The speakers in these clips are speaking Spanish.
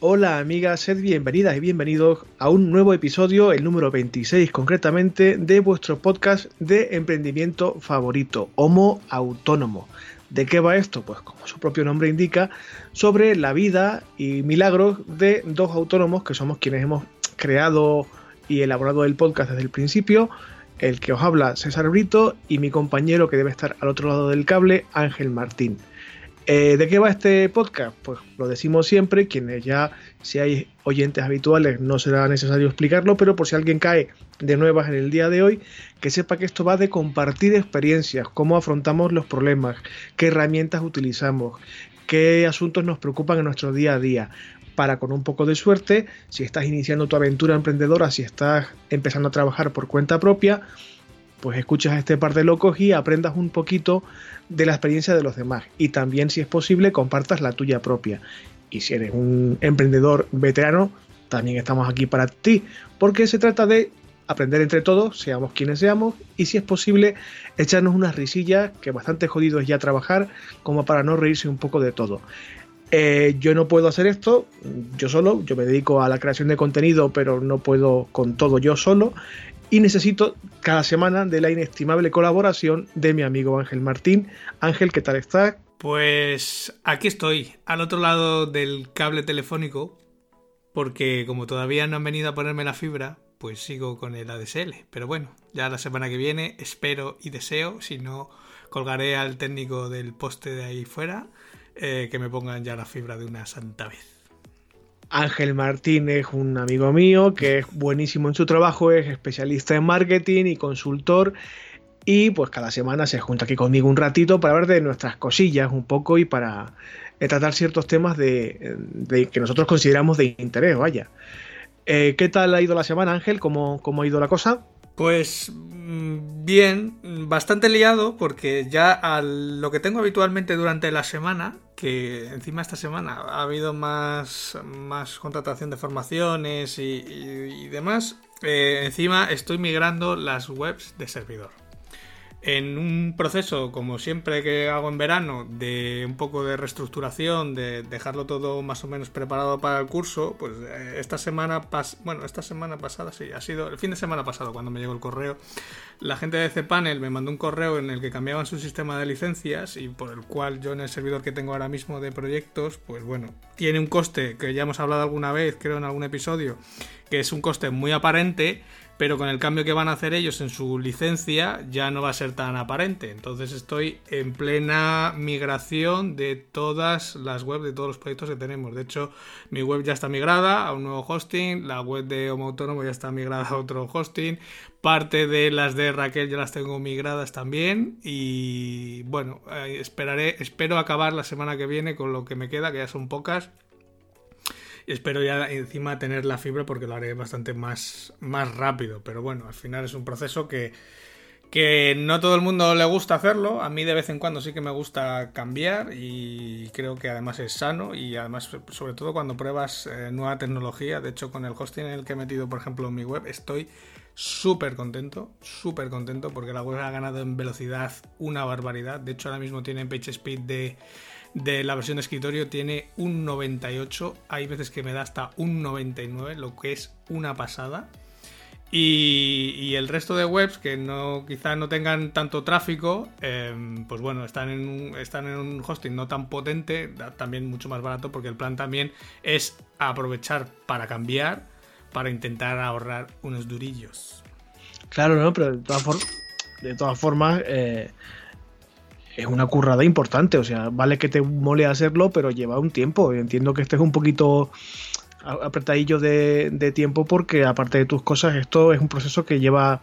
hola amigas, sed bienvenidas y bienvenidos a un nuevo episodio, el número 26 concretamente, de vuestro podcast de emprendimiento favorito, Homo Autónomo. ¿De qué va esto? Pues como su propio nombre indica, sobre la vida y milagros de dos autónomos que somos quienes hemos creado y elaborado el podcast desde el principio, el que os habla César Brito y mi compañero que debe estar al otro lado del cable, Ángel Martín. Eh, ¿De qué va este podcast? Pues lo decimos siempre, quienes ya, si hay oyentes habituales, no será necesario explicarlo, pero por si alguien cae de nuevas en el día de hoy, que sepa que esto va de compartir experiencias, cómo afrontamos los problemas, qué herramientas utilizamos, qué asuntos nos preocupan en nuestro día a día, para con un poco de suerte, si estás iniciando tu aventura emprendedora, si estás empezando a trabajar por cuenta propia, pues escuchas a este par de locos y aprendas un poquito de la experiencia de los demás. Y también, si es posible, compartas la tuya propia. Y si eres un emprendedor veterano, también estamos aquí para ti, porque se trata de aprender entre todos, seamos quienes seamos, y si es posible, echarnos unas risillas, que bastante jodido es ya trabajar, como para no reírse un poco de todo. Eh, yo no puedo hacer esto yo solo, yo me dedico a la creación de contenido, pero no puedo con todo yo solo y necesito cada semana de la inestimable colaboración de mi amigo Ángel Martín. Ángel, ¿qué tal estás? Pues aquí estoy, al otro lado del cable telefónico, porque como todavía no han venido a ponerme la fibra, pues sigo con el ADSL. Pero bueno, ya la semana que viene espero y deseo, si no, colgaré al técnico del poste de ahí fuera, eh, que me pongan ya la fibra de una santa vez. Ángel Martín es un amigo mío que es buenísimo en su trabajo, es especialista en marketing y consultor y pues cada semana se junta aquí conmigo un ratito para hablar de nuestras cosillas un poco y para eh, tratar ciertos temas de, que nosotros consideramos de interés, vaya. Eh, ¿Qué tal ha ido la semana, Ángel? ¿Cómo, cómo ha ido la cosa? Pues mm, bien, bastante liado porque ya a lo que tengo habitualmente durante la semana, que encima esta semana ha habido más, más contratación de formaciones y, demás, eh, encima estoy migrando las webs de servidor en un proceso, como siempre que hago en verano, de un poco de reestructuración, de dejarlo todo más o menos preparado para el curso, pues eh, esta semana, bueno, esta semana pasada, sí, ha sido el fin de semana pasado cuando me llegó el correo, la gente de cPanel me mandó un correo en el que cambiaban su sistema de licencias y por el cual yo en el servidor que tengo ahora mismo de proyectos, pues bueno, tiene un coste que ya hemos hablado alguna vez, creo en algún episodio, que es un coste muy aparente, pero con el cambio que van a hacer ellos en su licencia ya no va a ser tan aparente. Entonces estoy en plena migración de todas las webs de todos los proyectos que tenemos. De hecho, mi web ya está migrada a un nuevo hosting, la web de Homo Autónomo ya está migrada a otro hosting, parte de las de Raquel ya las tengo migradas también y bueno, eh, esperaré, espero acabar la semana que viene con lo que me queda, que ya son pocas espero ya encima tener la fibra porque lo haré bastante más, más rápido. Pero bueno, al final es un proceso que, que no todo el mundo le gusta hacerlo. A mí de vez en cuando sí que me gusta cambiar y creo que además es sano y además sobre todo cuando pruebas eh, nueva tecnología. De hecho con el hosting en el que he metido por ejemplo mi web estoy súper contento, súper contento porque la web ha ganado en velocidad una barbaridad. De hecho ahora mismo tiene page speed de de la versión de escritorio tiene un 98, hay veces que me da hasta un 99, lo que es una pasada. Y, el resto de webs que no quizá no tengan tanto tráfico, em, pues bueno, están en, un, están en un hosting no tan potente, también mucho más barato, porque el plan también es aprovechar para cambiar, para intentar ahorrar unos durillos. Claro, no, pero de todas, de todas formas, eh, es una currada importante. O sea, vale que te mole hacerlo, pero lleva un tiempo. Entiendo que estés un poquito apretadillo de, tiempo porque aparte de tus cosas, esto es un proceso que lleva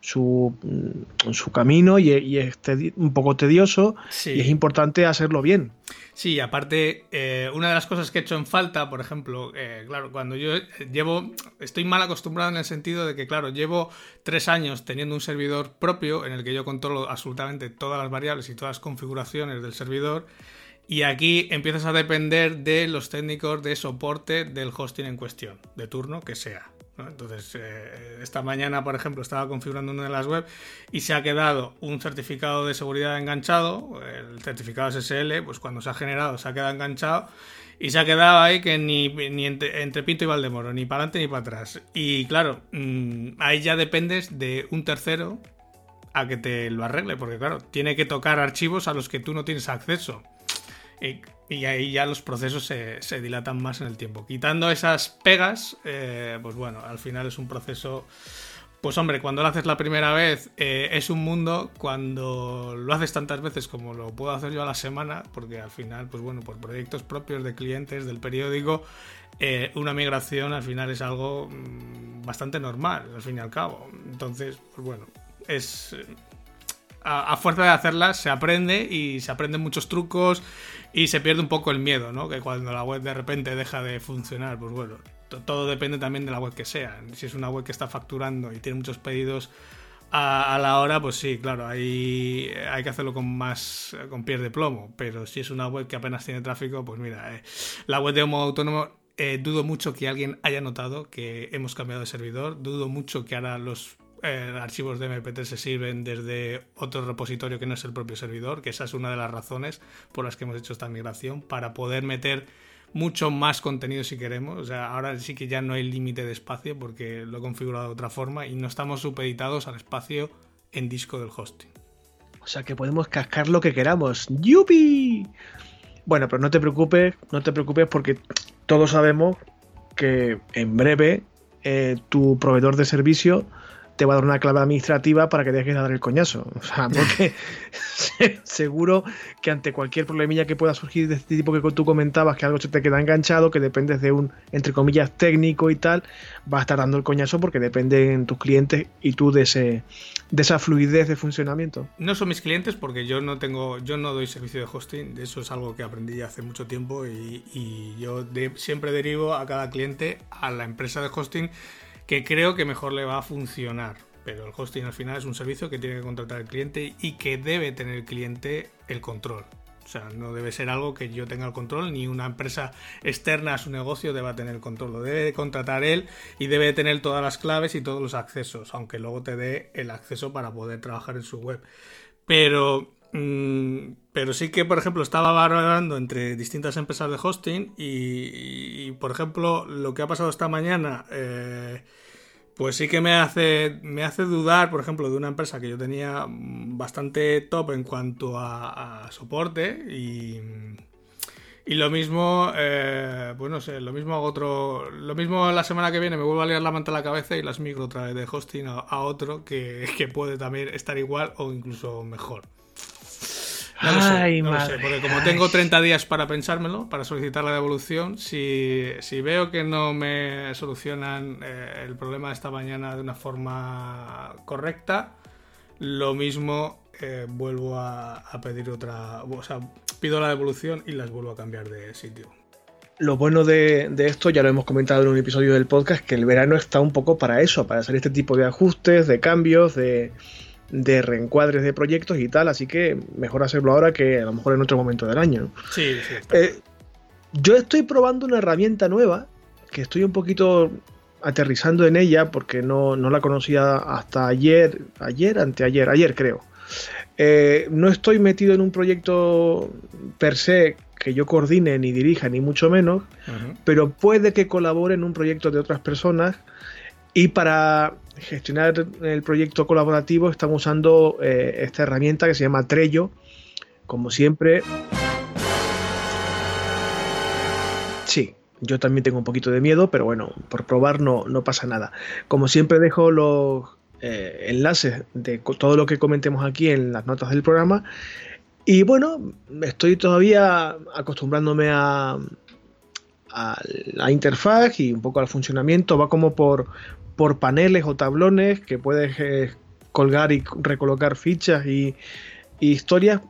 su, mm, su camino y, es un poco tedioso y es importante hacerlo bien. Sí, aparte, eh, una de las cosas que he hecho en falta, por ejemplo, eh, claro, cuando yo llevo, estoy mal acostumbrado en el sentido de que, claro, llevo tres años teniendo un servidor propio en el que yo controlo absolutamente todas las variables y todas las configuraciones del servidor. Y aquí empiezas a depender de los técnicos de soporte del hosting en cuestión, de turno que sea. Entonces, eh, esta mañana, por ejemplo, estaba configurando una de las web y se ha quedado un certificado de seguridad enganchado, el certificado SSL, pues cuando se ha generado se ha quedado enganchado y se ha quedado ahí que ni, entre, Pinto y Valdemoro, ni para adelante ni para atrás. Y claro, mm, ahí ya dependes de un tercero a que te lo arregle, porque claro, tiene que tocar archivos a los que tú no tienes acceso. Ahí ya los procesos se, dilatan más en el tiempo. Quitando esas pegas, eh, pues bueno, al final es un proceso... Pues hombre, cuando lo haces la primera vez eh, es un mundo, cuando lo haces tantas veces como lo puedo hacer yo a la semana, porque al final, pues bueno, por proyectos propios de clientes del periódico, eh, una migración al final es algo mm, bastante normal, al fin y al cabo. Entonces, pues bueno, es a, fuerza de hacerlas se aprende y se aprenden muchos trucos y se pierde un poco el miedo, ¿no? Que cuando la web de repente deja de funcionar, pues bueno, todo depende también de la web que sea. Si es una web que está facturando y tiene muchos pedidos a, la hora, pues sí, claro, ahí hay que hacerlo con más, con pies de plomo. Pero si es una web que apenas tiene tráfico, pues mira, eh, la web de Homo Autónomo eh, dudo mucho que alguien haya notado que hemos cambiado de servidor, dudo mucho que ahora los eh, archivos de MP3 se sirven desde otro repositorio que no es el propio servidor, que esa es una de las razones por las que hemos hecho esta migración, para poder meter mucho más contenido si queremos. O sea, ahora sí que ya no hay límite de espacio porque lo he configurado de otra forma y no estamos supeditados al espacio en disco del hosting. O sea que podemos cascar lo que queramos. ¡Yupi! Bueno, pero no te preocupes, no te preocupes porque todos sabemos que en breve eh, tu proveedor de servicio te va a dar una clave administrativa para que dejes de dar el coñazo. O sea, porque seguro que ante cualquier problemilla que pueda surgir de este tipo que tú comentabas, que algo se te queda enganchado, que dependes de un, entre comillas, técnico y tal, va a estar dando el coñazo porque dependen tus clientes y tú de esa fluidez de funcionamiento. No son mis clientes porque yo no tengo, yo no doy servicio de hosting, eso es algo que aprendí hace mucho tiempo y, yo siempre derivo a cada cliente a la empresa de hosting que creo que mejor le va a funcionar. Pero el hosting al final es un servicio que tiene que contratar el cliente y que debe tener el cliente el control. O sea, no debe ser algo que yo tenga el control, ni una empresa externa a su negocio deba tener el control. Lo debe contratar él y debe tener todas las claves y todos los accesos, aunque luego te dé el acceso para poder trabajar en su web. Pero mm, pero sí que, por ejemplo, estaba valorando entre distintas empresas de hosting y, por ejemplo, lo que ha pasado esta mañana, eh, pues sí que me hace, me hace dudar, por ejemplo, de una empresa que yo tenía bastante top en cuanto a, soporte y, y lo mismo, eh, pues no sé, lo mismo hago otro, lo mismo la semana que viene me vuelvo a liar la manta a la cabeza y las migro otra vez de hosting a, otro que, que puede también estar igual o incluso mejor. No lo sé, no sé, porque como tengo 30 días para pensármelo, para solicitar la devolución, si, si veo que no me solucionan eh, el problema de esta mañana de una forma correcta, lo mismo eh, vuelvo a, pedir otra, o sea, pido la devolución y las vuelvo a cambiar de sitio. Lo bueno de, de, esto, ya lo hemos comentado en un episodio del podcast, que el verano está un poco para eso, para hacer este tipo de ajustes, de cambios, de, de reencuadres de proyectos y tal, así que mejor hacerlo ahora que a lo mejor en otro momento del año. Sí, sí. Eh, yo estoy probando una herramienta nueva que estoy un poquito aterrizando en ella porque no, la conocía hasta ayer, ayer, anteayer, ayer creo. Eh, no estoy metido en un proyecto per se que yo coordine ni dirija, ni mucho menos, pero puede que colabore en un proyecto de otras personas y para gestionar el proyecto colaborativo estamos usando eh, esta herramienta que se llama Trello. Como siempre... Sí, yo también tengo un poquito de miedo, pero bueno, por probar no, no pasa nada. Como siempre dejo los eh, enlaces de todo lo que comentemos aquí en las notas del programa. Y bueno, estoy todavía acostumbrándome a, a la interfaz y un poco al funcionamiento. Va como por, por paneles o tablones que puedes eh, colgar y recolocar fichas y, historias.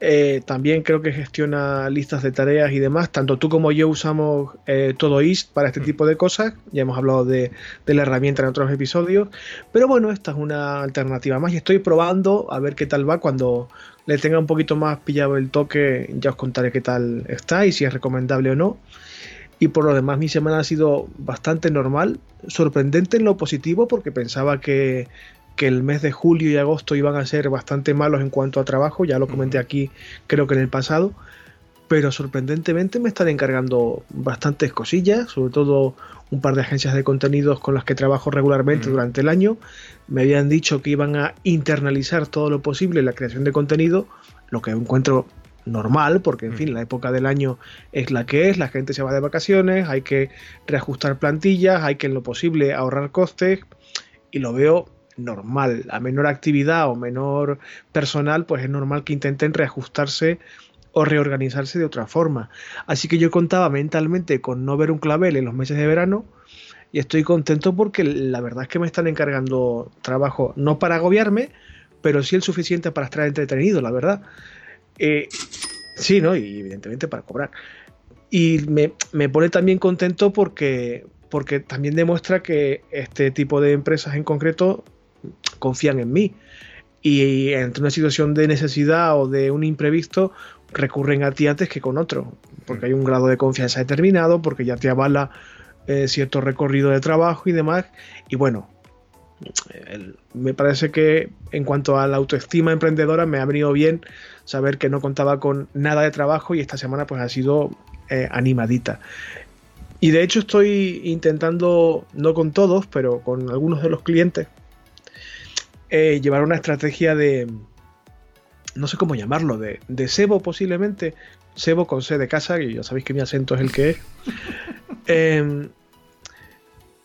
Eh, también creo que gestiona listas de tareas y demás. Tanto tú como yo usamos eh, todo Todoist para este mm. tipo de cosas. Ya hemos hablado de, de, la herramienta en otros episodios. Pero bueno, esta es una alternativa más y estoy probando a ver qué tal va. Cuando le tenga un poquito más pillado el toque, ya os contaré qué tal está y si es recomendable o no. Y por lo demás, mi semana ha sido bastante normal, sorprendente en lo positivo, porque pensaba que, el mes de julio y agosto iban a ser bastante malos en cuanto a trabajo, ya lo comenté aquí, creo que en el pasado, pero sorprendentemente me están encargando bastantes cosillas, sobre todo un par de agencias de contenidos con las que trabajo regularmente durante el año. Me habían dicho que iban a internalizar todo lo posible la creación de contenido, lo que encuentro normal, porque en mm. fin, la época del año es la que es, la gente se va de vacaciones, hay que reajustar plantillas, hay que en lo posible ahorrar costes y lo veo normal. A menor actividad o menor personal, pues es normal que intenten reajustarse o reorganizarse de otra forma. Así que yo contaba mentalmente con no ver un clavel en los meses de verano y estoy contento porque la verdad es que me están encargando trabajo no para agobiarme, pero sí el suficiente para estar entretenido, la verdad. Eh, sí, ¿no? Y evidentemente para cobrar. Y me, pone también contento porque, porque también demuestra que este tipo de empresas en concreto confían en mí. Y entre una situación de necesidad o de un imprevisto, recurren a ti antes que con otro. Porque hay un grado de confianza determinado, porque ya te avala eh, cierto recorrido de trabajo y demás. Y bueno, me parece que en cuanto a la autoestima emprendedora me ha venido bien saber que no contaba con nada de trabajo y esta semana pues ha sido eh, animadita. Y de hecho estoy intentando, no con todos, pero con algunos de los clientes, eh, llevar una estrategia de, no sé cómo llamarlo, de, de sebo posiblemente, sebo con C de casa, y ya sabéis que mi acento es el que es. Em,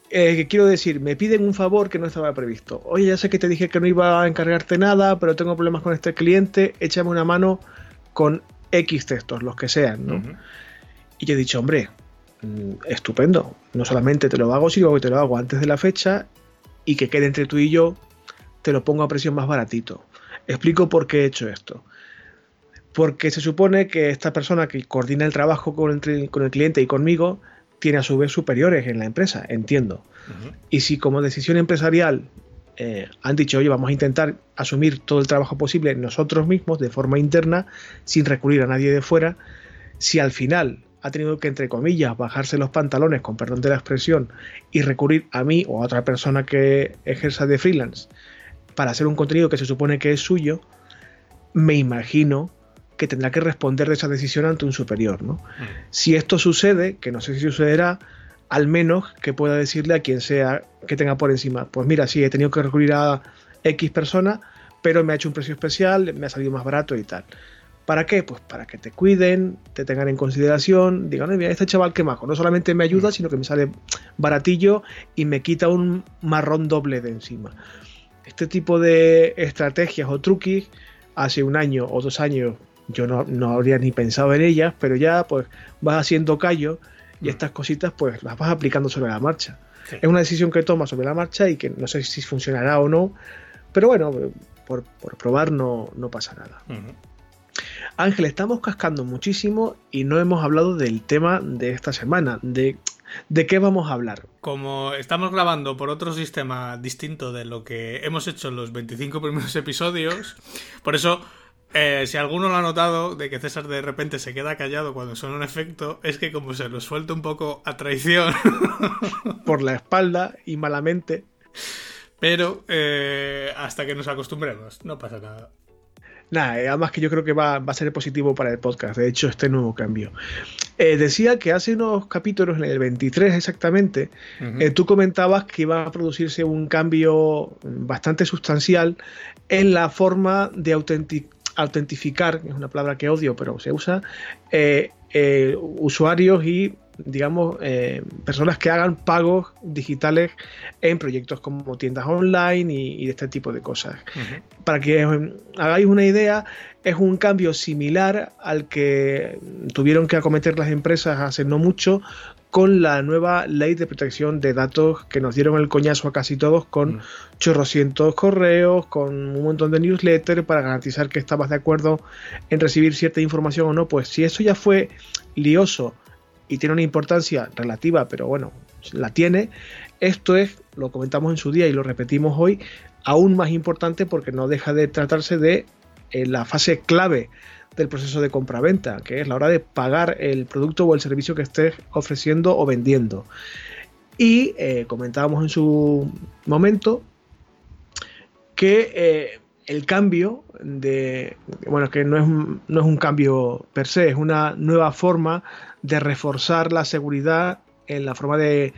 eh, quiero decir, me piden un favor que no estaba previsto. Oye, ya sé que te dije que no iba a encargarte nada, pero tengo problemas con este cliente, échame una mano con X textos, los que sean, ¿no? Y yo he dicho, hombre, mm, estupendo, no solamente te lo hago, sino que te lo hago antes de la fecha y que quede entre tú y yo, te lo pongo a presión más baratito. Explico por qué he hecho esto. Porque se supone que esta persona que coordina el trabajo con con el cliente y conmigo, tiene a su vez superiores en la empresa, entiendo. Y si como decisión empresarial eh, han dicho, oye, vamos a intentar asumir todo el trabajo posible nosotros mismos de forma interna, sin recurrir a nadie de fuera, si al final ha tenido que, entre comillas, bajarse los pantalones, con perdón de la expresión, y recurrir a mí o a otra persona que ejerza de freelance para hacer un contenido que se supone que es suyo, me imagino que tendrá que responder de esa decisión ante un superior. ¿no? Mm. Si esto sucede, que no sé si sucederá, al menos que pueda decirle a quien sea que tenga por encima, pues mira, sí, he tenido que recurrir a X persona, pero me ha hecho un precio especial, me ha salido más barato y tal. ¿Para qué? Pues para que te cuiden, te tengan en consideración, digan, mira, este chaval que majo, no solamente me ayuda, mm. sino que me sale baratillo y me quita un marrón doble de encima. Este tipo de estrategias o truquis, hace un año o dos años yo no, habría ni pensado en ellas, pero ya pues vas haciendo callo y mm. estas cositas pues las vas aplicando sobre la marcha. Es una decisión que tomas sobre la marcha y que no sé si funcionará o no, pero bueno, por, probar no, no, pasa nada. Ángel, estamos cascando muchísimo y no hemos hablado del tema de esta semana, de ¿De qué vamos a hablar? Como estamos grabando por otro sistema distinto de lo que hemos hecho en los 25 primeros episodios, por eso eh, si alguno lo ha notado, de que César de repente se queda callado cuando suena un efecto, es que como se lo suelta un poco a traición. Por la espalda y malamente. Pero eh, hasta que nos acostumbremos, no pasa nada. Nada, eh, además que yo creo que va, a ser positivo para el podcast, de hecho, este nuevo cambio. decía que hace unos capítulos, en el 23 exactamente, tú comentabas que iba a producirse un cambio bastante sustancial en la forma de autenticar autentificar, es una palabra que odio, pero se usa, eh, eh, usuarios y digamos, eh, personas que hagan pagos digitales en proyectos como tiendas online y, de este tipo de cosas. Para que hagáis una idea, es un cambio similar al que tuvieron que acometer las empresas hace no mucho con la nueva ley de protección de datos que nos dieron el coñazo a casi todos con mm. chorrocientos correos, con un montón de newsletters para garantizar que estabas de acuerdo en recibir cierta información o no. Pues si eso ya fue lioso y tiene una importancia relativa, pero bueno, la tiene, esto es, lo comentamos en su día y lo repetimos hoy, aún más importante porque no deja de tratarse de eh, la fase clave del proceso de compra-venta, que es la hora de pagar el producto o el servicio que estés ofreciendo o vendiendo. Y eh, comentábamos en su momento que eh, el cambio de, bueno, que no es, no es un cambio per se, es una nueva forma de reforzar la seguridad en la forma de,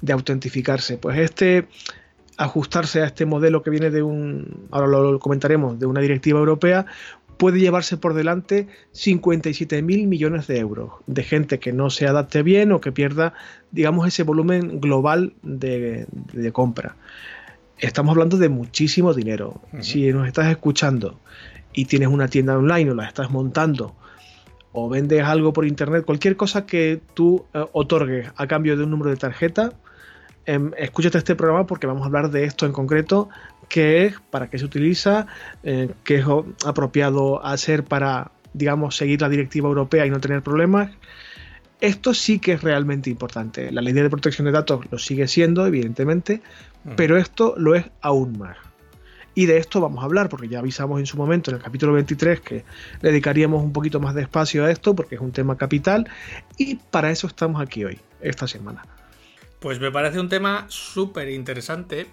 de autentificarse. Pues este ajustarse a este modelo que viene de un, ahora lo comentaremos, de una directiva europea, puede llevarse por delante 57 mil millones de euros de gente que no se adapte bien o que pierda, digamos, ese volumen global de, compra. Estamos hablando de muchísimo dinero. Si nos estás escuchando y tienes una tienda online o la estás montando o vendes algo por internet, cualquier cosa que tú eh, otorgues a cambio de un número de tarjeta, em, escúchate este programa porque vamos a hablar de esto en concreto qué es, para qué se utiliza, eh, qué es apropiado hacer para, digamos, seguir la directiva europea y no tener problemas. Esto sí que es realmente importante. La ley de protección de datos lo sigue siendo, evidentemente, mm. pero esto lo es aún más. Y de esto vamos a hablar, porque ya avisamos en su momento en el capítulo 23 que dedicaríamos un poquito más de espacio a esto, porque es un tema capital, y para eso estamos aquí hoy, esta semana. Pues me parece un tema súper interesante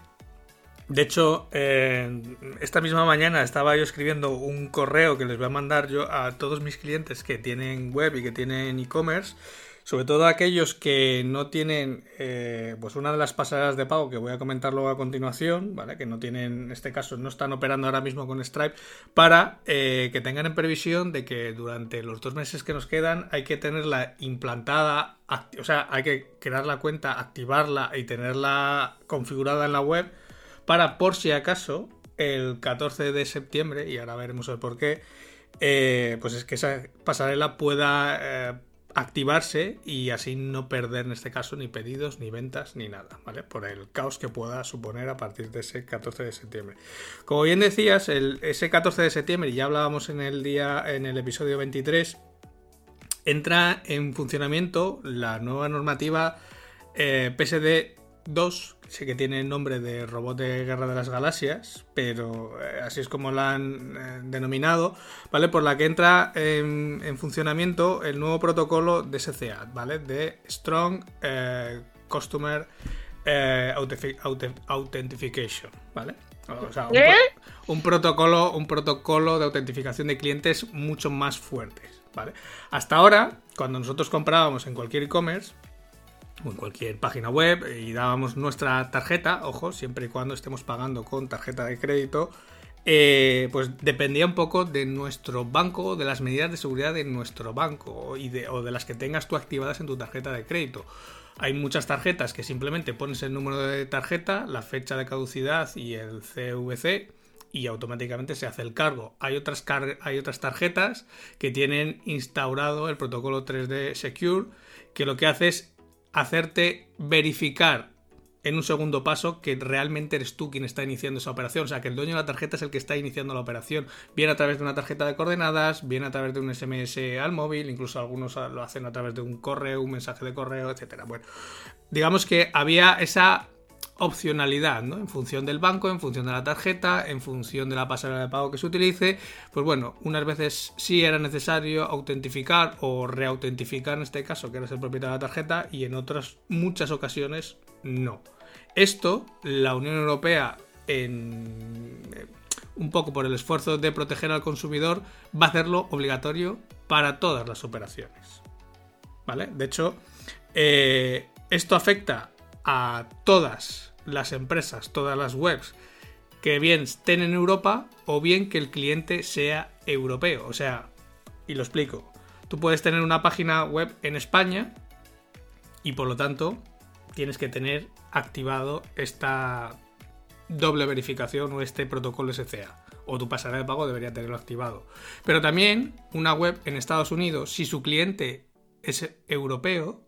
de hecho, eh, esta misma mañana estaba yo escribiendo un correo que les voy a mandar yo a todos mis clientes que tienen web y que tienen e-commerce, sobre todo aquellos que no tienen, eh, pues una de las pasarelas de pago que voy a comentar luego a continuación, ¿vale? Que no tienen, en este caso, no están operando ahora mismo con Stripe, para eh, que tengan en previsión de que durante los dos meses que nos quedan hay que tenerla implantada, o sea, hay que crear la cuenta, activarla y tenerla configurada en la web para por si acaso el 14 de septiembre, y ahora veremos el por qué, eh, pues es que esa pasarela pueda eh, activarse y así no perder en este caso ni pedidos, ni ventas, ni nada, ¿vale? Por el caos que pueda suponer a partir de ese 14 de septiembre. Como bien decías, el, ese 14 de septiembre, y ya hablábamos en el día, en el episodio 23, entra en funcionamiento la nueva normativa eh, PSD 2 Sé que tiene el nombre de robot de guerra de las galaxias, pero eh, así es como la han eh, denominado, ¿vale? Por la que entra en, funcionamiento el nuevo protocolo de SCA, ¿vale? De Strong eh, Customer Authentication, ¿vale? O sea, un, protocolo, un protocolo de autentificación de clientes mucho más fuertes, ¿vale? Hasta ahora, cuando nosotros comprábamos en cualquier e-commerce, o en cualquier página web y dábamos nuestra tarjeta, ojo, siempre y cuando estemos pagando con tarjeta de crédito, eh, pues dependía un poco de nuestro banco, de las medidas de seguridad de nuestro banco y de, o de las que tengas tú activadas en tu tarjeta de crédito. Hay muchas tarjetas que simplemente pones el número de tarjeta, la fecha de caducidad y el CVC y automáticamente se hace el cargo. Hay otras, hay otras tarjetas que tienen instaurado el protocolo 3D Secure que lo que hace es hacerte verificar en un segundo paso que realmente eres tú quien está iniciando esa operación. O sea, que el dueño de la tarjeta es el que está iniciando la operación. Bien a través de una tarjeta de coordenadas, bien a través de un SMS al móvil, incluso algunos lo hacen a través de un correo, un mensaje de correo, etcétera. Bueno, digamos que había esa opcionalidad, ¿no? En función del banco, en función de la tarjeta, en función de la pasarela de pago que se utilice, pues bueno, unas veces sí era necesario autentificar o reautentificar en este caso, que eres el propietario de la tarjeta, y en otras muchas ocasiones no. Esto, la Unión Europea, en, eh, un poco por el esfuerzo de proteger al consumidor, va a hacerlo obligatorio para todas las operaciones. ¿Vale? De hecho, eh, esto afecta a todas las empresas, todas las webs que bien estén en Europa o bien que el cliente sea europeo. O sea, y lo explico, tú puedes tener una página web en España y por lo tanto tienes que tener activado esta doble verificación o este protocolo SCA. O tu pasarela de pago debería tenerlo activado. Pero también una web en Estados Unidos, si su cliente es europeo,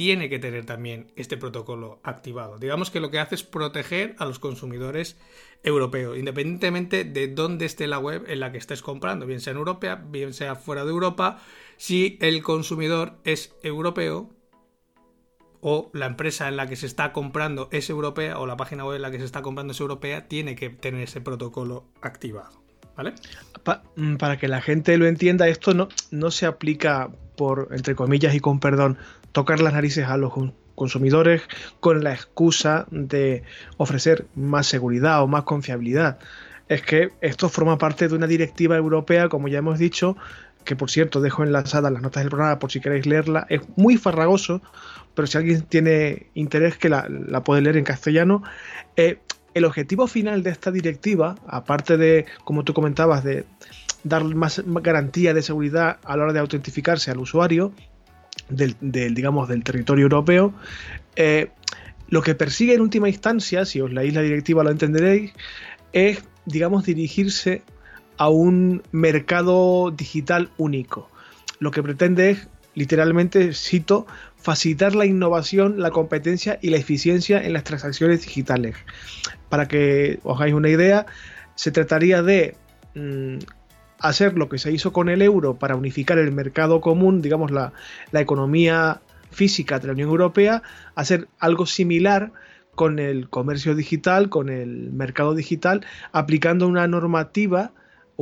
tiene que tener también este protocolo activado. Digamos que lo que hace es proteger a los consumidores europeos, independientemente de dónde esté la web en la que estés comprando, bien sea en Europa, bien sea fuera de Europa, si el consumidor es europeo o la empresa en la que se está comprando es europea o la página web en la que se está comprando es europea, tiene que tener ese protocolo activado. Mm, para que la gente lo entienda, esto no, no se aplica por, entre comillas y con perdón, tocar las narices a los consumidores con la excusa de ofrecer más seguridad o más confiabilidad. Es que esto forma parte de una directiva europea, como ya hemos dicho, que por cierto dejo enlazadas las notas del programa por si queréis leerla. Es muy farragoso, pero si alguien tiene interés que la, puede leer en castellano. Eh, el objetivo final de esta directiva, aparte de, como tú comentabas, de dar más garantía de seguridad a la hora de autentificarse al usuario del, digamos, del territorio europeo, eh, lo que persigue en última instancia, si os leéis la directiva lo entenderéis, es, digamos, dirigirse a un mercado digital único. Lo que pretende es, literalmente, cito, facilitar la innovación, la competencia y la eficiencia en las transacciones digitales. Para que os hagáis una idea, se trataría de mm, hacer lo que se hizo con el euro para unificar el mercado común, digamos la, la economía física de la Unión Europea, hacer algo similar con el comercio digital, con el mercado digital, aplicando una normativa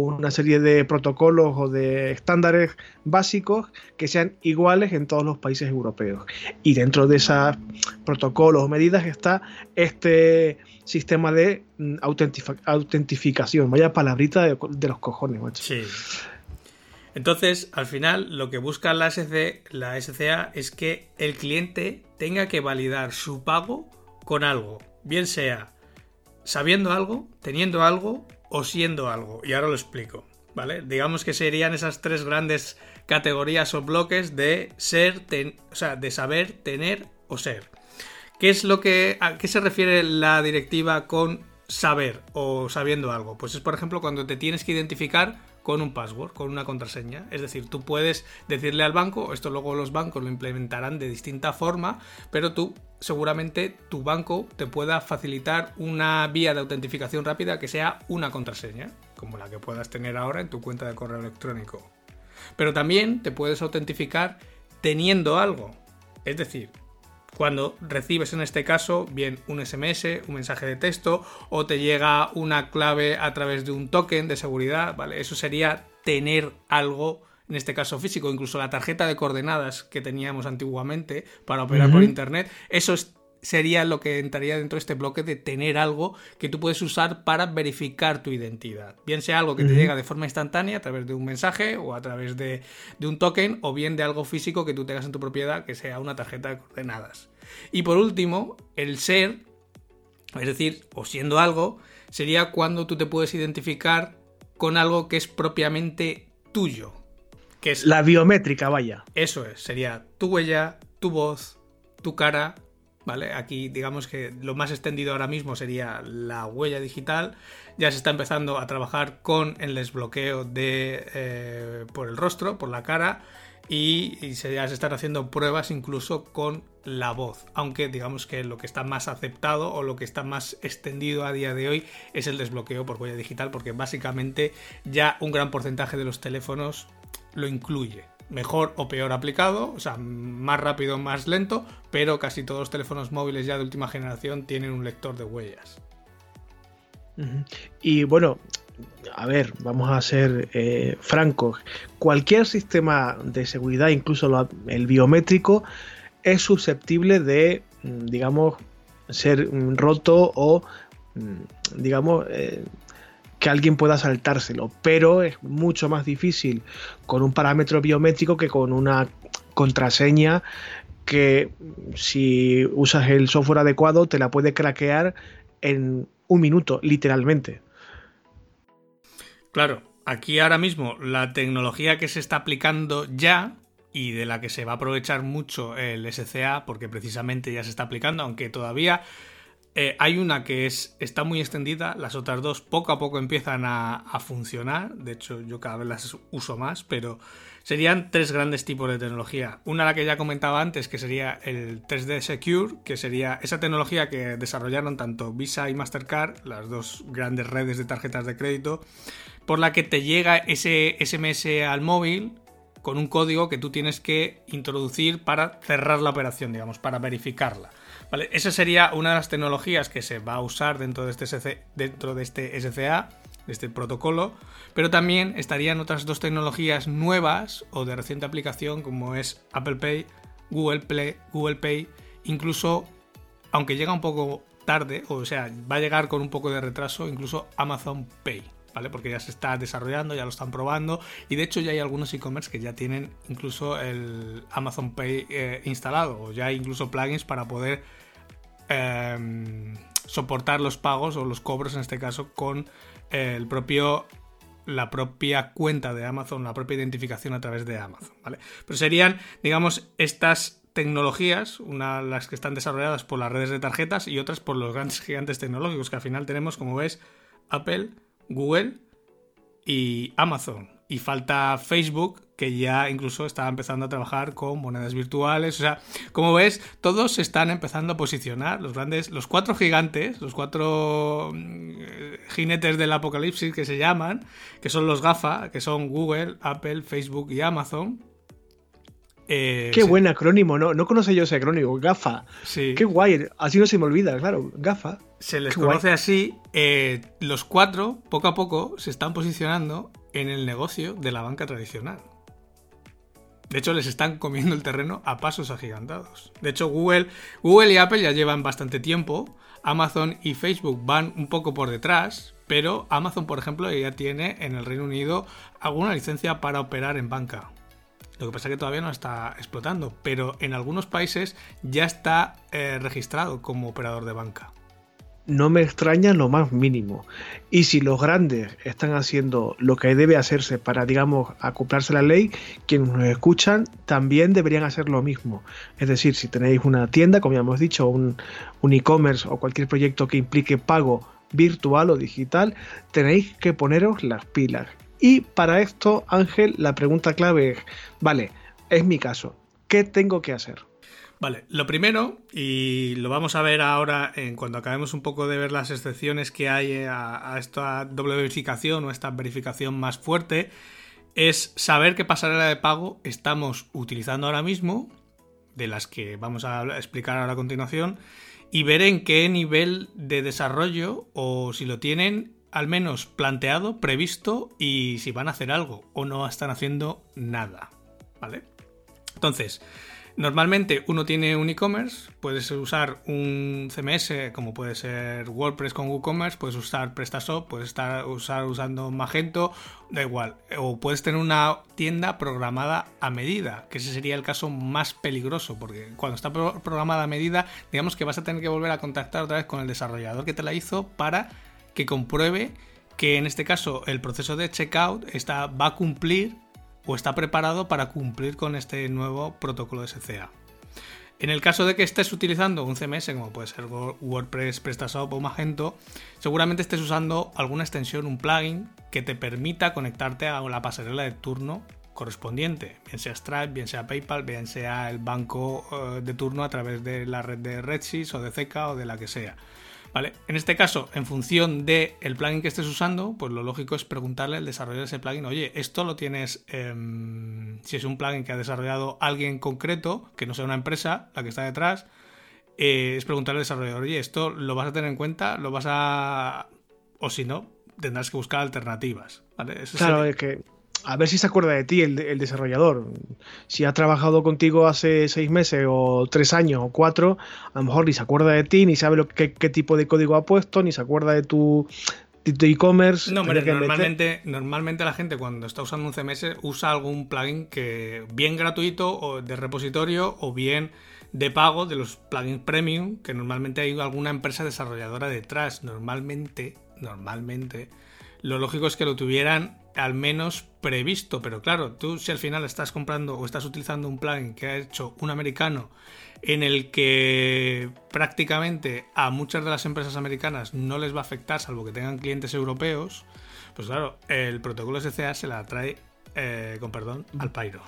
una serie de protocolos o de estándares básicos que sean iguales en todos los países europeos. Y dentro de esos protocolos o medidas está este sistema de mm, autentificación. Vaya palabrita de, los cojones, macho. Sí. Entonces, al final, lo que busca la, SC, la SCA es que el cliente tenga que validar su pago con algo, bien sea sabiendo algo, teniendo algo o siendo algo. Y ahora lo explico. ¿Vale? Digamos que serían esas tres grandes categorías o bloques de ser, o sea, de saber, tener o ser. ¿Qué es lo que a qué se refiere la directiva con saber o sabiendo algo? Pues es por ejemplo cuando te tienes que identificar con un password, con una contraseña. Es decir, tú puedes decirle al banco, esto luego los bancos lo implementarán de distinta forma, pero tú seguramente tu banco te pueda facilitar una vía de autentificación rápida que sea una contraseña, como la que puedas tener ahora en tu cuenta de correo electrónico. Pero también te puedes autentificar teniendo algo. Es decir, cuando recibes en este caso bien un SMS, un mensaje de texto o te llega una clave a través de un token de seguridad, ¿vale? Eso sería tener algo en este caso físico, incluso la tarjeta de coordenadas que teníamos antiguamente para operar por internet, eso es sería lo que entraría dentro de este bloque de tener algo que tú puedes usar para verificar tu identidad. Bien sea algo que te llega de forma instantánea a través de un mensaje o a través de, un token o bien de algo físico que tú tengas en tu propiedad que sea una tarjeta de coordenadas. Y por último, el ser, es decir, o siendo algo, sería cuando tú te puedes identificar con algo que es propiamente tuyo. Que es la biométrica, vaya. Eso es, sería tu huella, tu voz, tu cara ¿vale? Aquí digamos que lo más extendido ahora mismo sería la huella digital. Ya se está empezando a trabajar con el desbloqueo de, eh, por el rostro, por la cara. Y, se, ya se están haciendo pruebas incluso con la voz. Aunque digamos que lo que está más aceptado o lo que está más extendido a día de hoy es el desbloqueo por huella digital. Porque básicamente ya un gran porcentaje de los teléfonos lo incluye mejor o peor aplicado, o sea, más rápido o más lento, pero casi todos los teléfonos móviles ya de última generación tienen un lector de huellas. Y bueno, a ver, vamos a ser eh, francos, cualquier sistema de seguridad, incluso el biométrico, es susceptible de, mm, digamos, ser mm, roto o, mm, digamos, eh, que alguien pueda saltárselo, pero es mucho más difícil con un parámetro biométrico que con una contraseña que si usas el software adecuado te la puede craquear en un minuto, literalmente. Claro, aquí ahora mismo la tecnología que se está aplicando ya y de la que se va a aprovechar mucho el SCA, porque precisamente ya se está aplicando, aunque todavía Eh, hay una que es, está muy extendida, las otras dos poco a poco empiezan a, a, funcionar, de hecho yo cada vez las uso más, pero serían tres grandes tipos de tecnología. Una la que ya comentaba antes, que sería el 3D Secure, que sería esa tecnología que desarrollaron tanto Visa y Mastercard, las dos grandes redes de tarjetas de crédito, por la que te llega ese SMS al móvil con un código que tú tienes que introducir para cerrar la operación, digamos, para verificarla. Esa sería una de las tecnologías que se va a usar dentro de este, dentro de este SCA, de este protocolo, pero también estarían otras dos tecnologías nuevas o de reciente aplicación como es Apple Pay, Google Play, Google Pay, incluso, aunque llega un poco tarde, o sea, va a llegar con un poco de retraso, incluso Amazon Pay. ¿Vale? Porque ya se está desarrollando, ya lo están probando y de hecho ya hay algunos e-commerce que ya tienen incluso el Amazon Pay eh, instalado o ya hay incluso plugins para poder Em, soportar los pagos o los cobros en este caso con el propio la propia cuenta de Amazon, la propia identificación a través de Amazon, ¿vale? Pero serían, digamos, estas tecnologías, una las que están desarrolladas por las redes de tarjetas y otras por los grandes gigantes tecnológicos que al final tenemos, como ves, Apple, Google y Amazon. Y falta Facebook, que ya incluso está empezando a trabajar con monedas virtuales. O sea, como ves, todos están empezando a posicionar. Los grandes, los cuatro gigantes, los cuatro mm, jinetes del apocalipsis que se llaman, que son los GAFA, que son Google, Apple, Facebook y Amazon. Eh, Qué buen acrónimo, ¿no? No conoce yo ese acrónimo, GAFA. Sí. Qué guay, así no se me olvida, claro, GAFA. Se les conoce así. Eh, los cuatro, poco a poco, se están posicionando en el negocio de la banca tradicional. De hecho, les están comiendo el terreno a pasos agigantados. De hecho, Google, Google y Apple ya llevan bastante tiempo. Amazon y Facebook van un poco por detrás, pero Amazon, por ejemplo, ya tiene en el Reino Unido alguna licencia para operar en banca. Lo que pasa es que todavía no está explotando, pero en algunos países ya está eh, registrado como operador de banca no me extraña lo más mínimo. Y si los grandes están haciendo lo que debe hacerse para, digamos, acoplarse a la ley, quienes nos escuchan también deberían hacer lo mismo. Es decir, si tenéis una tienda, como ya hemos dicho, un, un e-commerce o cualquier proyecto que implique pago virtual o digital, tenéis que poneros las pilas. Y para esto, Ángel, la pregunta clave es, vale, es mi caso, ¿qué tengo que hacer? Vale, lo primero, y lo vamos a ver ahora en cuando acabemos un poco de ver las excepciones que hay a, esta doble verificación o esta verificación más fuerte, es saber qué pasarela de pago estamos utilizando ahora mismo, de las que vamos a explicar ahora a continuación, y ver en qué nivel de desarrollo o si lo tienen al menos planteado, previsto y si van a hacer algo o no están haciendo nada. ¿Vale? Entonces, Normalmente uno tiene un e-commerce, puedes usar un CMS como puede ser WordPress con WooCommerce, puedes usar PrestaShop, puedes estar usando Magento, da igual. O puedes tener una tienda programada a medida, que ese sería el caso más peligroso, porque cuando está programada a medida, digamos que vas a tener que volver a contactar otra vez con el desarrollador que te la hizo para que compruebe que en este caso el proceso de checkout está, va a cumplir o está preparado para cumplir con este nuevo protocolo SCA. En el caso de que estés utilizando un CMS como puede ser WordPress, PrestaShop o Magento, seguramente estés usando alguna extensión, un plugin que te permita conectarte a la pasarela de turno correspondiente, bien sea Stripe, bien sea PayPal, bien sea el banco eh, de turno a través de la red de Redsys o de Zeca o de la que sea. ¿Vale? En este caso, en función del el plugin que estés usando, pues lo lógico es preguntarle al desarrollador de ese plugin, oye, esto lo tienes, em, si es un plugin que ha desarrollado alguien concreto, que no sea una empresa, la que está detrás, eh, es preguntarle al desarrollador, oye, esto lo vas a tener en cuenta, lo vas a... o si no, tendrás que buscar alternativas. ¿vale? claro, es que a ver si se acuerda de ti el, desarrollador. Si ha trabajado contigo hace seis meses o tres años o cuatro, a lo mejor ni se acuerda de ti, ni sabe lo, qué, tipo de código ha puesto, ni se acuerda de tu e-commerce. No, normalmente, normalmente la gente cuando está usando un CMS usa algún plugin que bien gratuito o de repositorio o bien de pago de los plugins premium, que normalmente hay alguna empresa desarrolladora detrás. Normalmente, normalmente lo lógico es que lo tuvieran al menos previsto, pero claro, tú si al final estás comprando o estás utilizando un plugin que ha hecho un americano en el que prácticamente a muchas de las empresas americanas no les va a afectar salvo que tengan clientes europeos, pues claro, el protocolo SCA se la trae, eh, con perdón, al pairo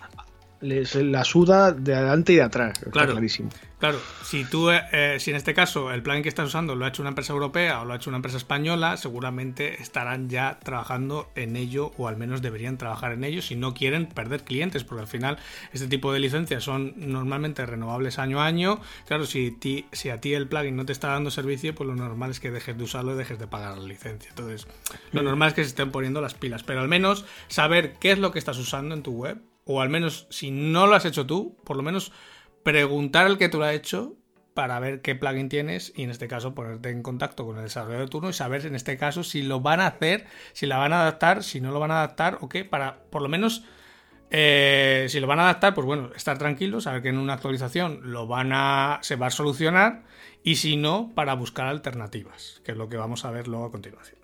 la suda de adelante y de atrás. Claro, clarísimo. Claro, si tú, eh, si en este caso el plan que estás usando lo ha hecho una empresa europea o lo ha hecho una empresa española, seguramente estarán ya trabajando en ello o al menos deberían trabajar en ello si no quieren perder clientes, porque al final este tipo de licencias son normalmente renovables año a año. Claro, si, si a ti el plugin no te está dando servicio, pues lo normal es que dejes de usarlo y dejes de pagar la licencia. Entonces, lo normal es que se estén poniendo las pilas, pero al menos saber qué es lo que estás usando en tu web o al menos si no lo has hecho tú, por lo menos preguntar al que tú lo has hecho para ver qué plugin tienes y en este caso ponerte en contacto con el desarrollador de turno y saber en este caso si lo van a hacer, si la van a adaptar, si no lo van a adaptar o qué, para por lo menos eh, si lo van a adaptar, pues bueno, estar tranquilos, saber que en una actualización lo van a se va a solucionar y si no, para buscar alternativas, que es lo que vamos a ver luego a continuación.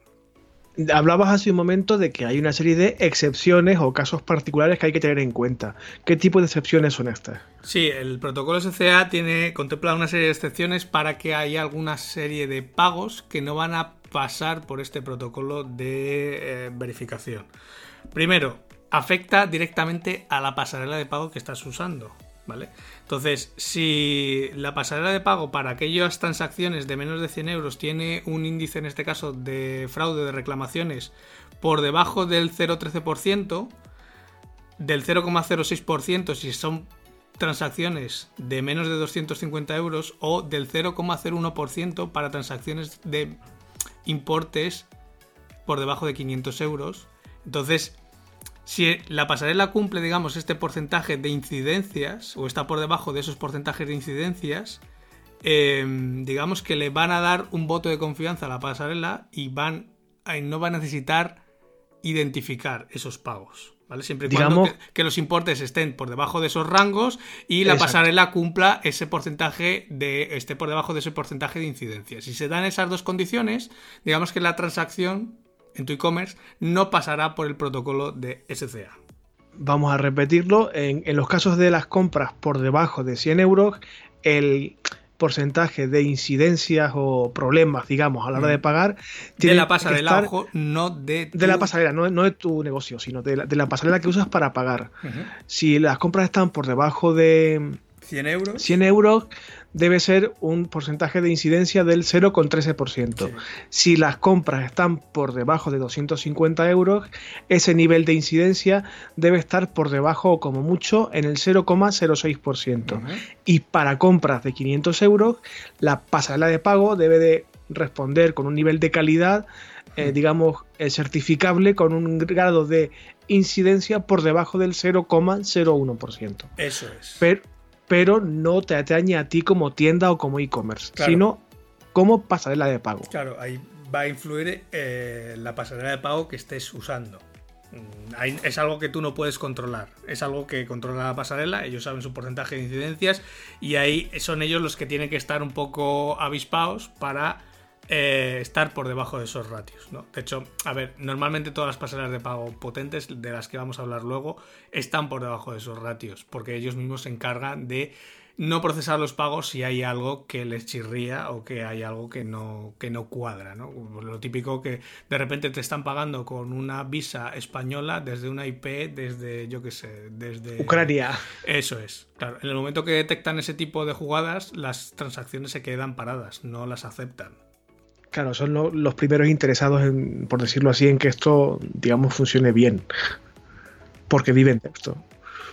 Hablabas hace un momento de que hay una serie de excepciones o casos particulares que hay que tener en cuenta. ¿Qué tipo de excepciones son estas? Sí, el protocolo SCA tiene contempla una serie de excepciones para que haya alguna serie de pagos que no van a pasar por este protocolo de eh, verificación. Primero, afecta directamente a la pasarela de pago que estás usando. ¿Vale? Entonces, si la pasarela de pago para aquellas transacciones de menos de 100 euros tiene un índice, en este caso, de fraude de reclamaciones por debajo del 0,13%, del 0,06% si son transacciones de menos de 250 euros o del 0,01% para transacciones de importes por debajo de 500 euros. Entonces, si la pasarela cumple, digamos, este porcentaje de incidencias, o está por debajo de esos porcentajes de incidencias, em, digamos que le van a dar un voto de confianza a la pasarela y van no va a necesitar identificar esos pagos. ¿Vale? Siempre y cuando que, los importes estén por debajo de esos rangos y la pasarela cumpla ese porcentaje de esté por debajo de ese porcentaje de incidencias. Si se dan esas dos condiciones, digamos que la transacción en tu e-commerce no pasará por el protocolo de SCA. Vamos a repetirlo. En, los casos de las compras por debajo de 100 euros, el porcentaje de incidencias o problemas, digamos, a la hora de mm. pagar. de la pasarela, ojo, no de. De la pasarela, no, no de tu negocio, sino de la, pasarela que usas para pagar. Si las compras están por debajo de. 100 euros. 100 euros, debe ser un porcentaje de incidencia del 0,13%. Si las compras están por debajo de 250 euros, ese nivel de incidencia debe estar por debajo o como mucho en el 0,06%. Y para compras de 500 euros, la pasarela de pago debe de responder con un nivel de calidad, eh, digamos, eh, certificable con un grado de incidencia por debajo del 0,01%. Eso es. Pero, pero no te atañe a ti como tienda o como e-commerce, sino como pasarela de pago. Claro, ahí va a influir eh, la pasarela de pago que estés usando. Mm, es algo que tú no puedes controlar. Es algo que controla la pasarela. Ellos saben su porcentaje de incidencias. Y ahí son ellos los que tienen que estar un poco avispados para eh, estar por debajo de esos ratios. ¿no? De hecho, a ver, normalmente todas las pasarelas de pago potentes, de las que vamos a hablar luego, están por debajo de esos ratios, porque ellos mismos se encargan de no procesar los pagos si hay algo que les chirría o que hay algo que no, que no cuadra. ¿no? Lo típico que de repente te están pagando con una visa española desde una IP, desde, yo qué sé, desde... Ucrania. Eso es. Claro, en el momento que detectan ese tipo de jugadas, las transacciones se quedan paradas, no las aceptan. Claro, son los primeros interesados, en, por decirlo así, en que esto, digamos, funcione bien. Porque viven de esto.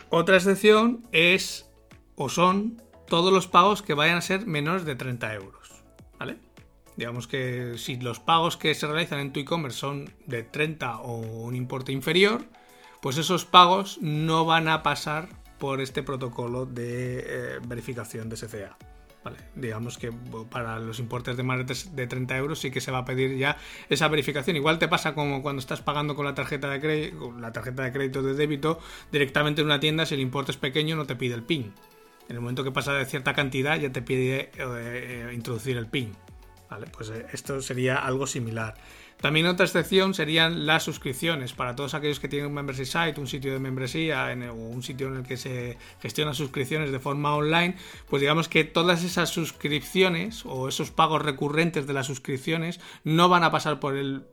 Otra excepción es, o son, todos los pagos que vayan a ser menores de 30 euros. ¿Vale? Digamos que si los pagos que se realizan en tu e-commerce son de 30 o un importe inferior, pues esos pagos no van a pasar por este protocolo de eh, verificación de SCA. Vale, digamos que para los importes de más de 30 euros sí que se va a pedir ya esa verificación. Igual te pasa como cuando estás pagando con la tarjeta de crédito, la tarjeta de crédito de débito directamente en una tienda, si el importe es pequeño no te pide el PIN. En el momento que pasa de cierta cantidad ya te pide eh, eh, introducir el PIN. Pues eh, esto sería algo similar. También otra excepción serían las suscripciones. Para todos aquellos que tienen un membership site, un sitio de membresía o un sitio en el que se gestionan suscripciones de forma online, pues digamos que todas esas suscripciones o esos pagos recurrentes de las suscripciones no van a pasar por el,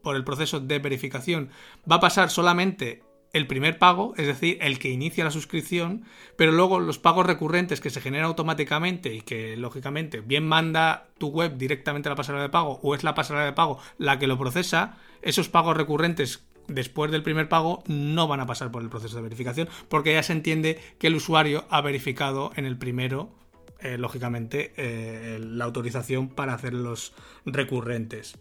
por el proceso de verificación. Va a pasar solamente el primer pago, es decir, el que inicia la suscripción, pero luego los pagos recurrentes que se generan automáticamente y que lógicamente bien manda tu web directamente a la pasarela de pago o es la pasarela de pago la que lo procesa, esos pagos recurrentes después del primer pago no van a pasar por el proceso de verificación porque ya se entiende que el usuario ha verificado en el primero, eh, lógicamente, eh, la autorización para hacer los recurrentes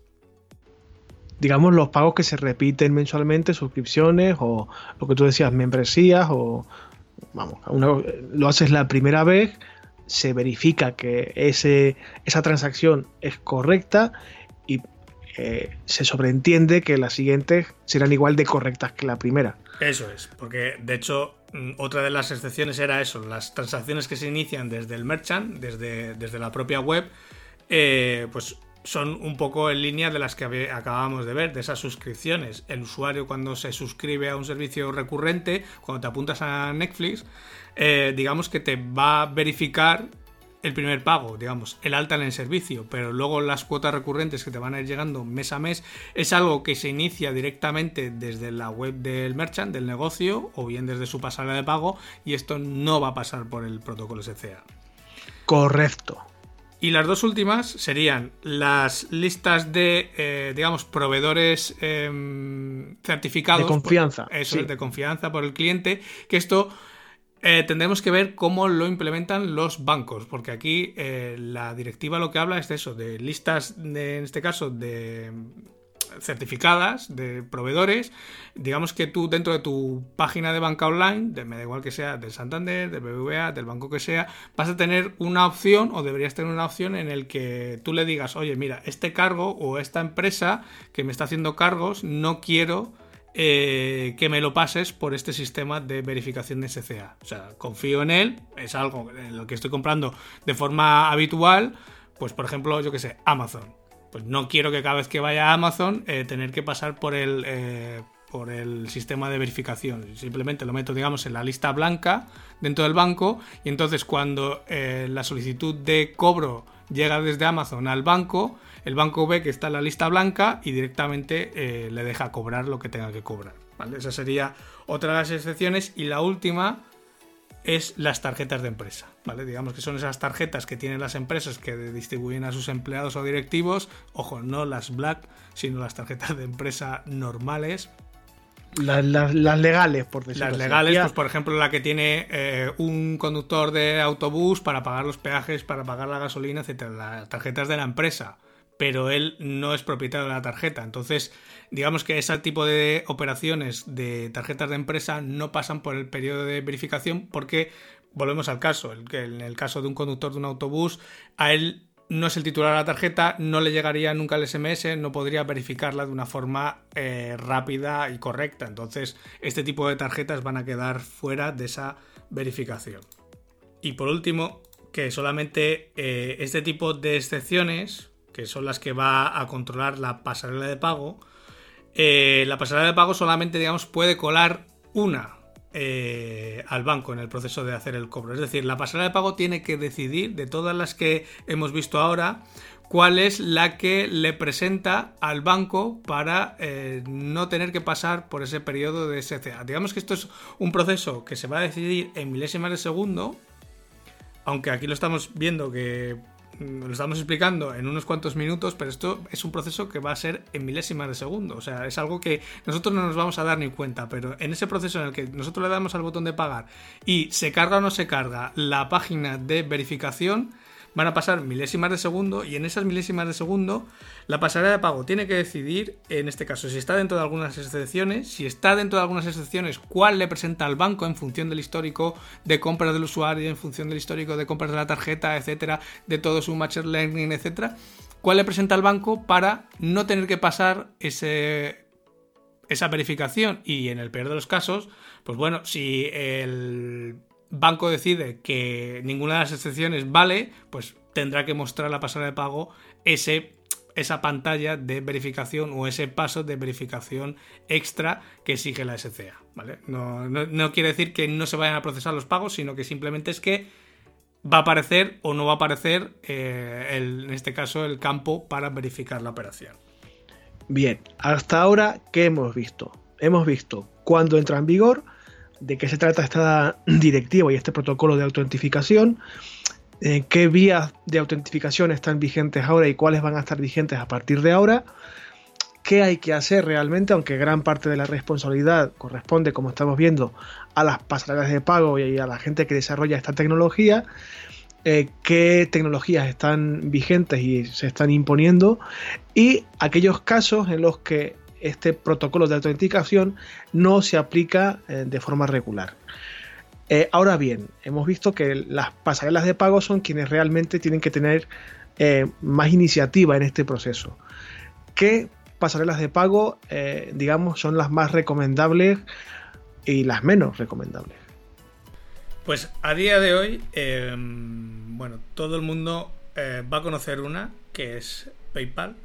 digamos, los pagos que se repiten mensualmente, suscripciones o lo que tú decías, membresías o, vamos, lo haces la primera vez, se verifica que ese, esa transacción es correcta y eh, se sobreentiende que las siguientes serán igual de correctas que la primera. Eso es, porque de hecho mm, otra de las excepciones era eso, las transacciones que se inician desde el merchant, desde, desde la propia web, eh, pues son un poco en línea de las que acabamos de ver, de esas suscripciones. El usuario cuando se suscribe a un servicio recurrente, cuando te apuntas a Netflix, eh, digamos que te va a verificar el primer pago, digamos, el alta en el servicio, pero luego las cuotas recurrentes que te van a ir llegando mes a mes es algo que se inicia directamente desde la web del merchant, del negocio, o bien desde su pasarela de pago, y esto no va a pasar por el protocolo SCA. Correcto. Y las dos últimas serían las listas de, eh, digamos, proveedores em, certificados. De confianza. eso es, de confianza por el cliente. Que esto eh, tendremos que ver cómo lo implementan los bancos. Porque aquí eh, la directiva lo que habla es de eso, de listas, de, en este caso, de certificadas de proveedores. Digamos que tú dentro de tu página de banca online, me da igual que sea del Santander, del BBVA, del banco que sea, vas a tener una opción o deberías tener una opción en el que tú le digas, oye, mira, este cargo o esta empresa que me está haciendo cargos, no quiero eh, que me lo pases por este sistema de verificación de SCA. O sea, confío en él, es algo en lo que estoy comprando de forma habitual. Pues, por ejemplo, yo que sé, Amazon pues no quiero que cada vez que vaya a Amazon eh, tener que pasar por el, eh, por el sistema de verificación. Simplemente lo meto, digamos, en la lista blanca dentro del banco y entonces cuando eh, la solicitud de cobro llega desde Amazon al banco, el banco ve que está en la lista blanca y directamente le deja cobrar lo que tenga que cobrar. ¿vale? Esa sería otra de las excepciones y la última es las tarjetas de empresa, ¿vale? Digamos que son esas tarjetas que tienen las empresas que distribuyen a sus empleados o directivos, ojo, no las black, sino las tarjetas de empresa normales. Las, legales, por decirlo Las legales, pues por ejemplo la que tiene eh, un conductor de autobús para pagar los peajes, para pagar la gasolina, etcétera. Las tarjetas de la empresa pero él no es propietario de la tarjeta. Entonces, digamos que ese tipo de operaciones de tarjetas de empresa no pasan por el periodo de verificación porque, volvemos al caso, en el caso de un conductor de un autobús, a él no es el titular de la tarjeta, no le llegaría nunca el SMS, no podría verificarla de una forma eh, rápida y correcta. Entonces, este tipo de tarjetas van a quedar fuera de esa verificación. Y por último, que solamente eh, este tipo de excepciones que son las que va a controlar la pasarela de pago, eh, la pasarela de pago solamente, digamos, puede colar una eh, al banco en el proceso de hacer el cobro. Es decir, la pasarela de pago tiene que decidir de todas las que hemos visto ahora cuál es la que le presenta al banco para eh, no tener que pasar por ese periodo de SCA. Digamos que esto es un proceso que se va a decidir en milésimas de segundo, aunque aquí lo estamos viendo que lo estamos explicando en unos cuantos minutos, pero esto es un proceso que va a ser en milésimas de segundo. O sea, es algo que nosotros no nos vamos a dar ni cuenta, pero en ese proceso en el que nosotros le damos al botón de pagar y se carga o no se carga la página de verificación, van a pasar milésimas de segundo y en esas milésimas de segundo la pasarela de pago tiene que decidir, en este caso, si está dentro de algunas excepciones, si está dentro de algunas excepciones, cuál le presenta al banco en función del histórico de compras del usuario, en función del histórico de compras de la tarjeta, etcétera, de todo su machine learning, etcétera, cuál le presenta al banco para no tener que pasar ese esa verificación y en el peor de los casos, pues bueno, si el banco decide que ninguna de las excepciones vale, pues tendrá que mostrar la pasarela de pago ese esa pantalla de verificación o ese paso de verificación extra que exige la SCA. ¿vale? No, no, quiere decir que no se vayan a procesar los pagos, sino que simplemente es que va a aparecer o no va a aparecer, eh, en este caso, el campo para verificar la operación. Bien, hasta ahora, ¿qué hemos visto? Hemos visto cuándo entra en vigor, de qué se trata esta directiva y este protocolo de autentificación, eh, qué vías de autentificación están vigentes ahora y cuáles van a estar vigentes a partir de ahora, qué hay que hacer realmente, aunque gran parte de la responsabilidad corresponde, como estamos viendo, a las pasarelas de pago y a la gente que desarrolla esta tecnología, eh, qué tecnologías están vigentes y se están imponiendo y aquellos casos en los que este protocolo de autenticación no se aplica eh, de forma regular. Eh, ahora bien, hemos visto que las pasarelas de pago son quienes realmente tienen que tener eh, más iniciativa en este proceso. ¿Qué pasarelas de pago, digamos, son las más recomendables y las menos recomendables? Pues a día de hoy, bueno, todo el mundo va a conocer una que es PayPal.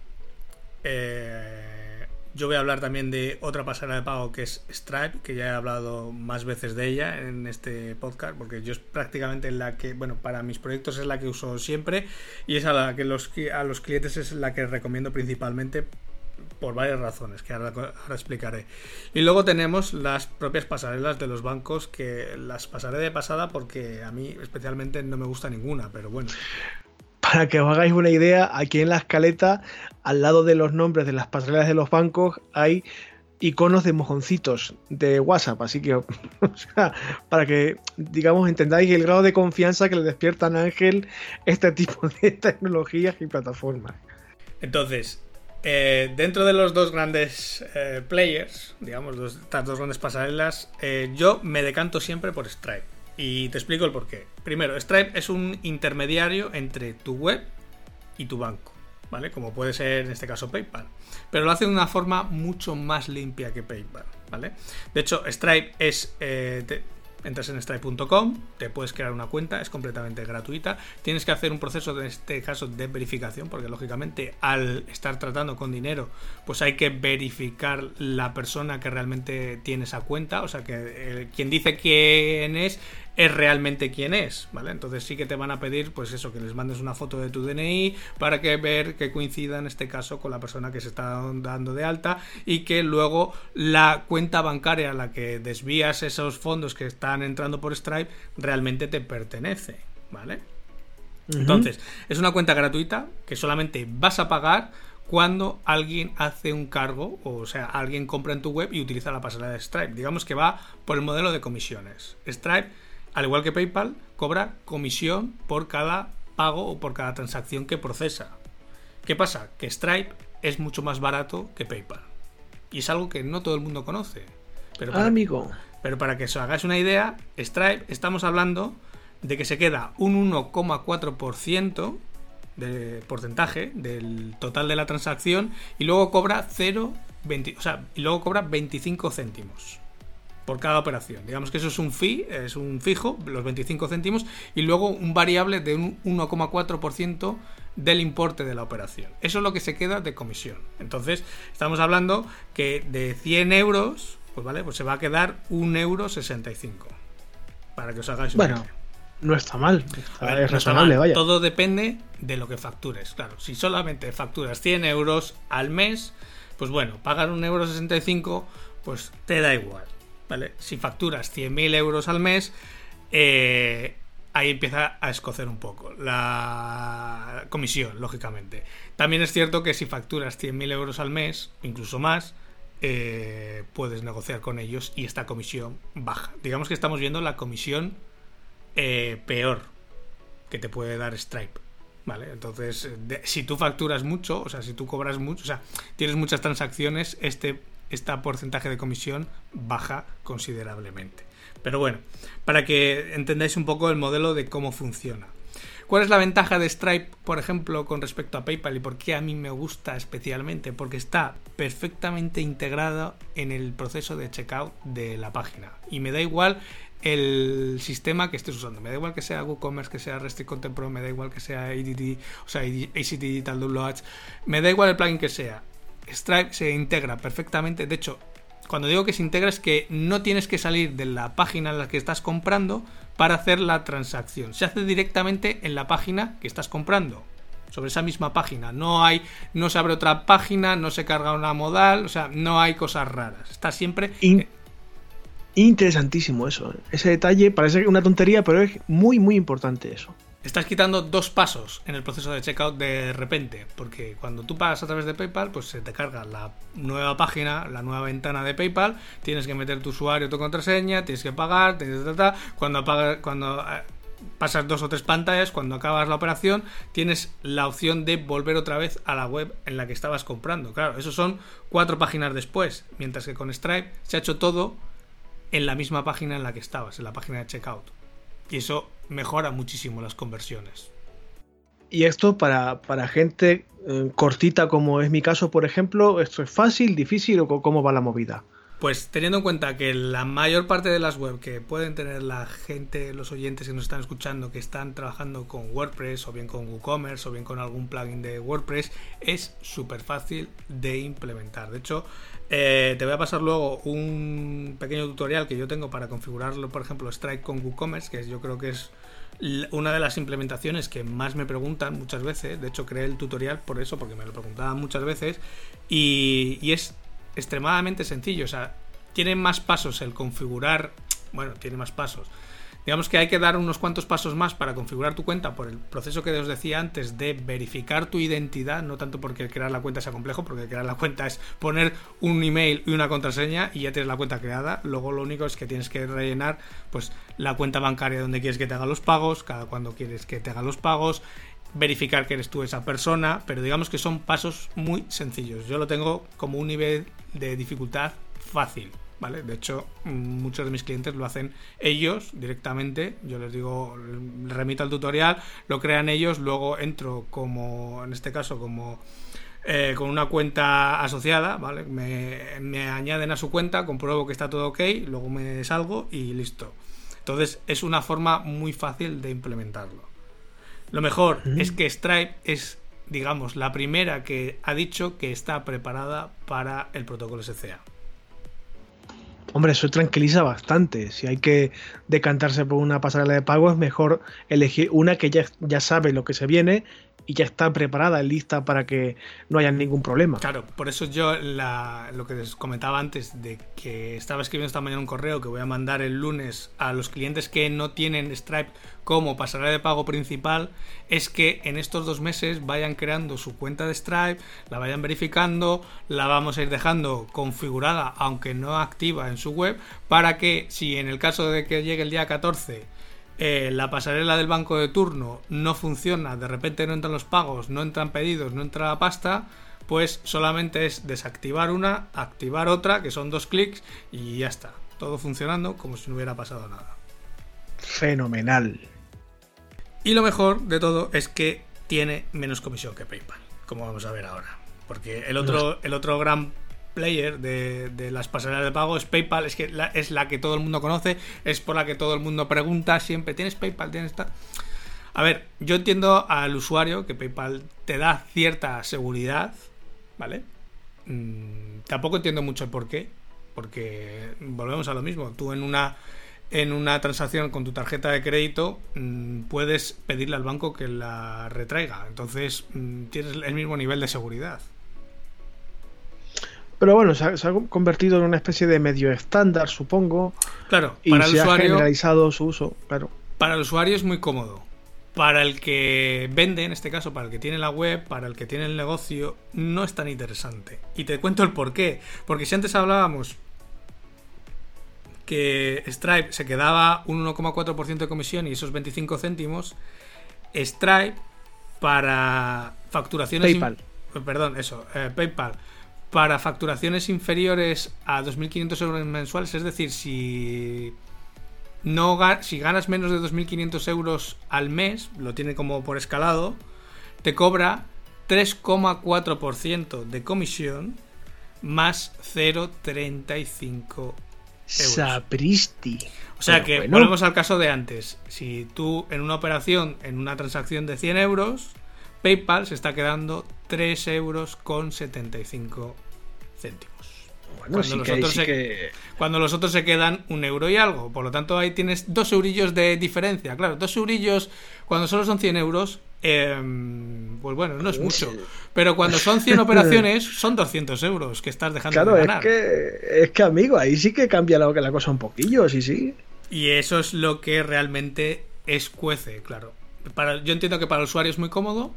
Yo voy a hablar también de otra pasarela de pago que es Stripe, que ya he hablado más veces de ella en este podcast, porque yo es prácticamente la que, bueno, para mis proyectos es la que uso siempre y es a la que los, a los clientes es la que recomiendo principalmente por varias razones que ahora, explicaré. Y luego tenemos las propias pasarelas de los bancos que las pasaré de pasada porque a mí especialmente no me gusta ninguna, pero bueno. Para que os hagáis una idea, aquí en la escaleta, al lado de los nombres de las pasarelas de los bancos, hay iconos de mojoncitos de WhatsApp. Así que, para que, digamos, entendáis el grado de confianza que le despiertan a Ángel este tipo de tecnologías y plataformas. Entonces, eh, dentro de los dos grandes eh, players, digamos, estas dos grandes pasarelas, eh, yo me decanto siempre por Stripe. Y te explico el porqué. Primero, Stripe es un intermediario entre tu web y tu banco, ¿vale? Como puede ser en este caso PayPal. Pero lo hace de una forma mucho más limpia que PayPal, ¿vale? De hecho, Stripe es... Eh, entras en stripe.com, te puedes crear una cuenta, es completamente gratuita. Tienes que hacer un proceso, en este caso, de verificación, porque lógicamente al estar tratando con dinero, pues hay que verificar la persona que realmente tiene esa cuenta, o sea que eh, quien dice quién es es realmente quién es, ¿vale? Entonces sí que te van a pedir, pues eso, que les mandes una foto de tu DNI para que ver que coincida en este caso con la persona que se está dando de alta y que luego la cuenta bancaria a la que desvías esos fondos que están entrando por Stripe realmente te pertenece, ¿vale? Entonces, es una cuenta gratuita que solamente vas a pagar cuando alguien hace un cargo, o sea, alguien compra en tu web y utiliza la pasarela de Stripe. Digamos que va por el modelo de comisiones. Stripe al igual que PayPal, cobra comisión por cada pago o por cada transacción que procesa. ¿Qué pasa? Que Stripe es mucho más barato que PayPal. Y es algo que no todo el mundo conoce. Pero para, amigo. Pero para que os hagáis una idea, Stripe estamos hablando de que se queda un 1,4% de porcentaje del total de la transacción y luego cobra 0, o sea, y luego cobra 25 céntimos por cada operación. Digamos que eso es un fee, es un fijo, los 25 céntimos, y luego un variable de un 1,4% del importe de la operación. Eso es lo que se queda de comisión. Entonces, estamos hablando que de 100 euros, pues vale, pues se va a quedar 1,65 euro. Para que os hagáis una Bueno, no está mal, es razonable, vaya. Todo depende de lo que factures. Claro, si solamente facturas 100 euros al mes, pues bueno, pagar 1,65 euro, pues te da igual. Si facturas 100.000 euros al mes, eh, ahí empieza a escocer un poco la comisión, lógicamente. También es cierto que si facturas 100.000 euros al mes, incluso más, eh, puedes negociar con ellos y esta comisión baja. Digamos que estamos viendo la comisión eh, peor que te puede dar Stripe. ¿Vale? Entonces, si tú facturas mucho, o sea, si tú cobras mucho, o sea, tienes muchas transacciones, este este porcentaje de comisión baja considerablemente. Pero bueno, para que entendáis un poco el modelo de cómo funciona. ¿Cuál es la ventaja de Stripe, por ejemplo, con respecto a PayPal y por qué a mí me gusta especialmente? Porque está perfectamente integrado en el proceso de checkout de la página. Y me da igual el sistema que estés usando. Me da igual que sea WooCommerce, que sea Restrict Content Pro, me da igual que sea ADD, o sea, ACT Digital Downloads, me da igual el plugin que sea. Stripe se integra perfectamente. De hecho, cuando digo que se integra es que no tienes que salir de la página en la que estás comprando para hacer la transacción. Se hace directamente en la página que estás comprando. Sobre esa misma página. No hay, no se abre otra página, no se carga una modal, o sea, no hay cosas raras. Está siempre. Interesantísimo eso. ¿eh? Ese detalle parece una tontería, pero es muy, muy importante eso estás quitando dos pasos en el proceso de checkout de repente, porque cuando tú pagas a través de PayPal, pues se te carga la nueva página, la nueva ventana de PayPal, tienes que meter tu usuario, tu contraseña, tienes que pagar, tienes cuando apagas, cuando eh, pasas dos o tres pantallas, cuando acabas la operación, tienes la opción de volver otra vez a la web en la que estabas comprando. Claro, eso son cuatro páginas después, mientras que con Stripe se ha hecho todo en la misma página en la que estabas, en la página de checkout. Y eso mejora muchísimo las conversiones. Y esto para, gente eh, cortita como es mi caso, por ejemplo, ¿esto es fácil, difícil o cómo va la movida? Pues teniendo en cuenta que la mayor parte de las web que pueden tener la gente, los oyentes que nos están escuchando, que están trabajando con WordPress o bien con WooCommerce o bien con algún plugin de WordPress, es súper fácil de implementar. De hecho, eh, te voy a pasar luego un pequeño tutorial que yo tengo para configurarlo, por ejemplo, Strike con WooCommerce, que yo creo que es una de las implementaciones que más me preguntan muchas veces. De hecho, creé el tutorial por eso, porque me lo preguntaban muchas veces. Y, y es extremadamente sencillo. O sea, tiene más pasos el configurar. Bueno, tiene más pasos. Digamos que hay que dar unos cuantos pasos más para configurar tu cuenta por el proceso que os decía antes de verificar tu identidad, no tanto porque crear la cuenta sea complejo, porque crear la cuenta es poner un email y una contraseña y ya tienes la cuenta creada. Luego lo único es que tienes que rellenar pues la cuenta bancaria donde quieres que te haga los pagos, cada cuando quieres que te haga los pagos, verificar que eres tú esa persona, pero digamos que son pasos muy sencillos. Yo lo tengo como un nivel de dificultad fácil. De hecho, muchos de mis clientes lo hacen ellos directamente. Yo les digo, les remito al tutorial, lo crean ellos, luego entro como, en este caso, como eh, con una cuenta asociada, ¿vale? Me, me, añaden a su cuenta, compruebo que está todo ok, luego me salgo y listo. Entonces es una forma muy fácil de implementarlo. Lo mejor es que Stripe es, digamos, la primera que ha dicho que está preparada para el protocolo SCA. Hombre, eso tranquiliza bastante. Si hay que decantarse por una pasarela de pago, es mejor elegir una que ya, ya sabe lo que se viene y ya está preparada, lista para que no haya ningún problema. Claro, por eso yo lo que les comentaba antes de que estaba escribiendo esta mañana un correo que voy a mandar el lunes a los clientes que no tienen Stripe como pasarela de pago principal es que en estos dos meses vayan creando su cuenta de Stripe, la vayan verificando, la vamos a ir dejando configurada aunque no activa en su web para que si en el caso de que llegue el día 14 eh, la pasarela del banco de turno no funciona, de repente no entran los pagos, no entran pedidos, no entra la pasta, pues solamente es desactivar una, activar otra, que son dos clics y ya está. Todo funcionando como si no hubiera pasado nada. Fenomenal. Y lo mejor de todo es que tiene menos comisión que PayPal, como vamos a ver ahora. Porque el otro, el otro gran player de, las pasarelas de pago es PayPal, es que es la que todo el mundo conoce, es por la que todo el mundo pregunta siempre, ¿tienes PayPal? ¿Tienes? A ver, yo entiendo al usuario que PayPal te da cierta seguridad, ¿vale? Mm, tampoco entiendo mucho el por qué, porque volvemos a lo mismo, tú en una en una transacción con tu tarjeta de crédito mm, puedes pedirle al banco que la retraiga, entonces mm, tienes el mismo nivel de seguridad. Pero bueno, se ha, convertido en una especie de medio estándar, supongo. Claro, y para el usuario, ha generalizado su uso, claro. Para el usuario es muy cómodo. Para el que vende, en este caso, para el que tiene la web, para el que tiene el negocio, no es tan interesante. Y te cuento el por qué. Porque si antes hablábamos que Stripe se quedaba un 1,4% de comisión y esos 25 céntimos, Stripe para facturaciones... PayPal. Perdón, eso, eh, PayPal para facturaciones inferiores a 2.500 euros mensuales, es decir, si no si ganas menos de 2.500 euros al mes, lo tiene como por escalado, te cobra 3,4% de comisión más 0,35 Sapristi. O sea que volvemos al caso de antes. Si tú en una operación, en una transacción de 100 euros, PayPal se está quedando 3 euros con 75 céntimos. Bueno, cuando, los otros se, cuando los otros se quedan un euro y algo. Por lo tanto, ahí tienes dos eurillos de diferencia. Claro, dos eurillos cuando solo son 100 euros, em, pues bueno, no es mucho. Pero cuando son 100 operaciones, son 200 euros que estás dejando de ganar. Es que, es que, amigo, ahí sí que cambia la, la cosa un poquillo, sí, sí. Y eso es lo que realmente escuece, claro. Para, yo entiendo que para el usuario es muy cómodo,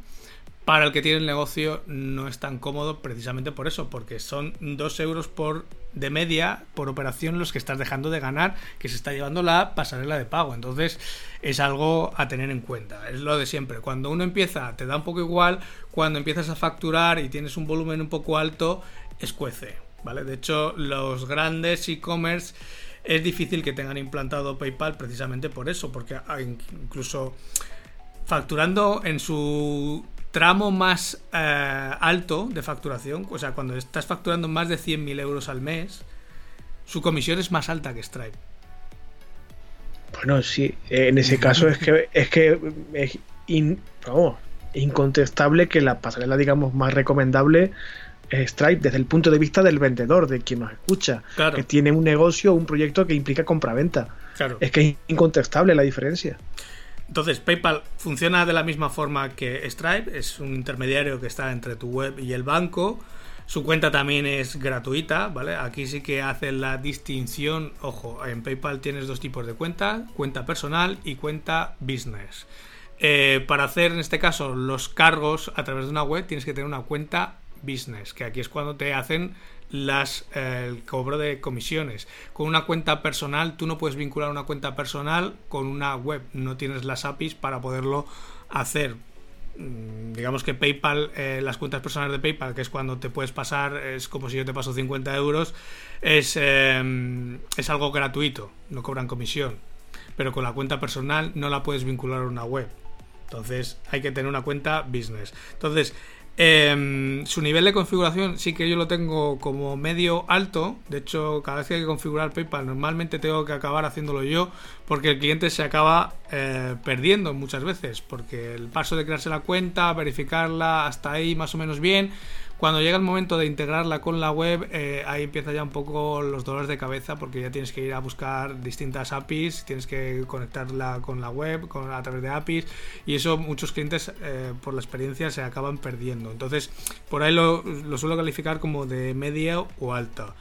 para el que tiene el negocio no es tan cómodo precisamente por eso, porque son 2 euros por de media por operación los que estás dejando de ganar, que se está llevando la pasarela de pago. Entonces es algo a tener en cuenta. Es lo de siempre. Cuando uno empieza, te da un poco igual. Cuando empiezas a facturar y tienes un volumen un poco alto, escuece. ¿Vale? De hecho, los grandes e-commerce es difícil que tengan implantado PayPal precisamente por eso, porque incluso facturando en su tramo más eh, alto de facturación, o sea, cuando estás facturando más de 100.000 euros al mes, su comisión es más alta que Stripe. Bueno, sí, en ese caso es que es que es incontestable que la pasarela, digamos, más recomendable es Stripe desde el punto de vista del vendedor, de quien nos escucha, que tiene un negocio, un proyecto que implica compraventa. Claro. Es que es incontestable la diferencia. Entonces, PayPal funciona de la misma forma que Stripe, es un intermediario que está entre tu web y el banco. Su cuenta también es gratuita, ¿vale? Aquí sí que hace la distinción, ojo, en PayPal tienes dos tipos de cuenta, cuenta personal y cuenta business. Eh, para hacer en este caso los cargos a través de una web tienes que tener una cuenta business, que aquí es cuando te hacen las, eh, el cobro de comisiones. Con una cuenta personal, tú no puedes vincular una cuenta personal con una web, no tienes las APIs para poderlo hacer. Mm, digamos que PayPal, eh, las cuentas personales de PayPal, que es cuando te puedes pasar, es como si yo te paso 50 euros, es, em, es algo gratuito, no cobran comisión. Pero con la cuenta personal no la puedes vincular a una web. Entonces hay que tener una cuenta business. Entonces, Em, su nivel de configuración sí que yo lo tengo como medio alto. De hecho, cada vez que hay que configurar PayPal, normalmente tengo que acabar haciéndolo yo porque el cliente se acaba eh, perdiendo muchas veces. Porque el paso de crearse la cuenta, verificarla, hasta ahí más o menos bien. Cuando llega el momento de integrarla con la web, eh, ahí empieza ya un poco los dolores de cabeza porque ya tienes que ir a buscar distintas APIs, tienes que conectarla con la web con, a través de APIs y eso muchos clientes eh, por la experiencia se acaban perdiendo. Entonces, por ahí lo, lo suelo calificar como de media o alta.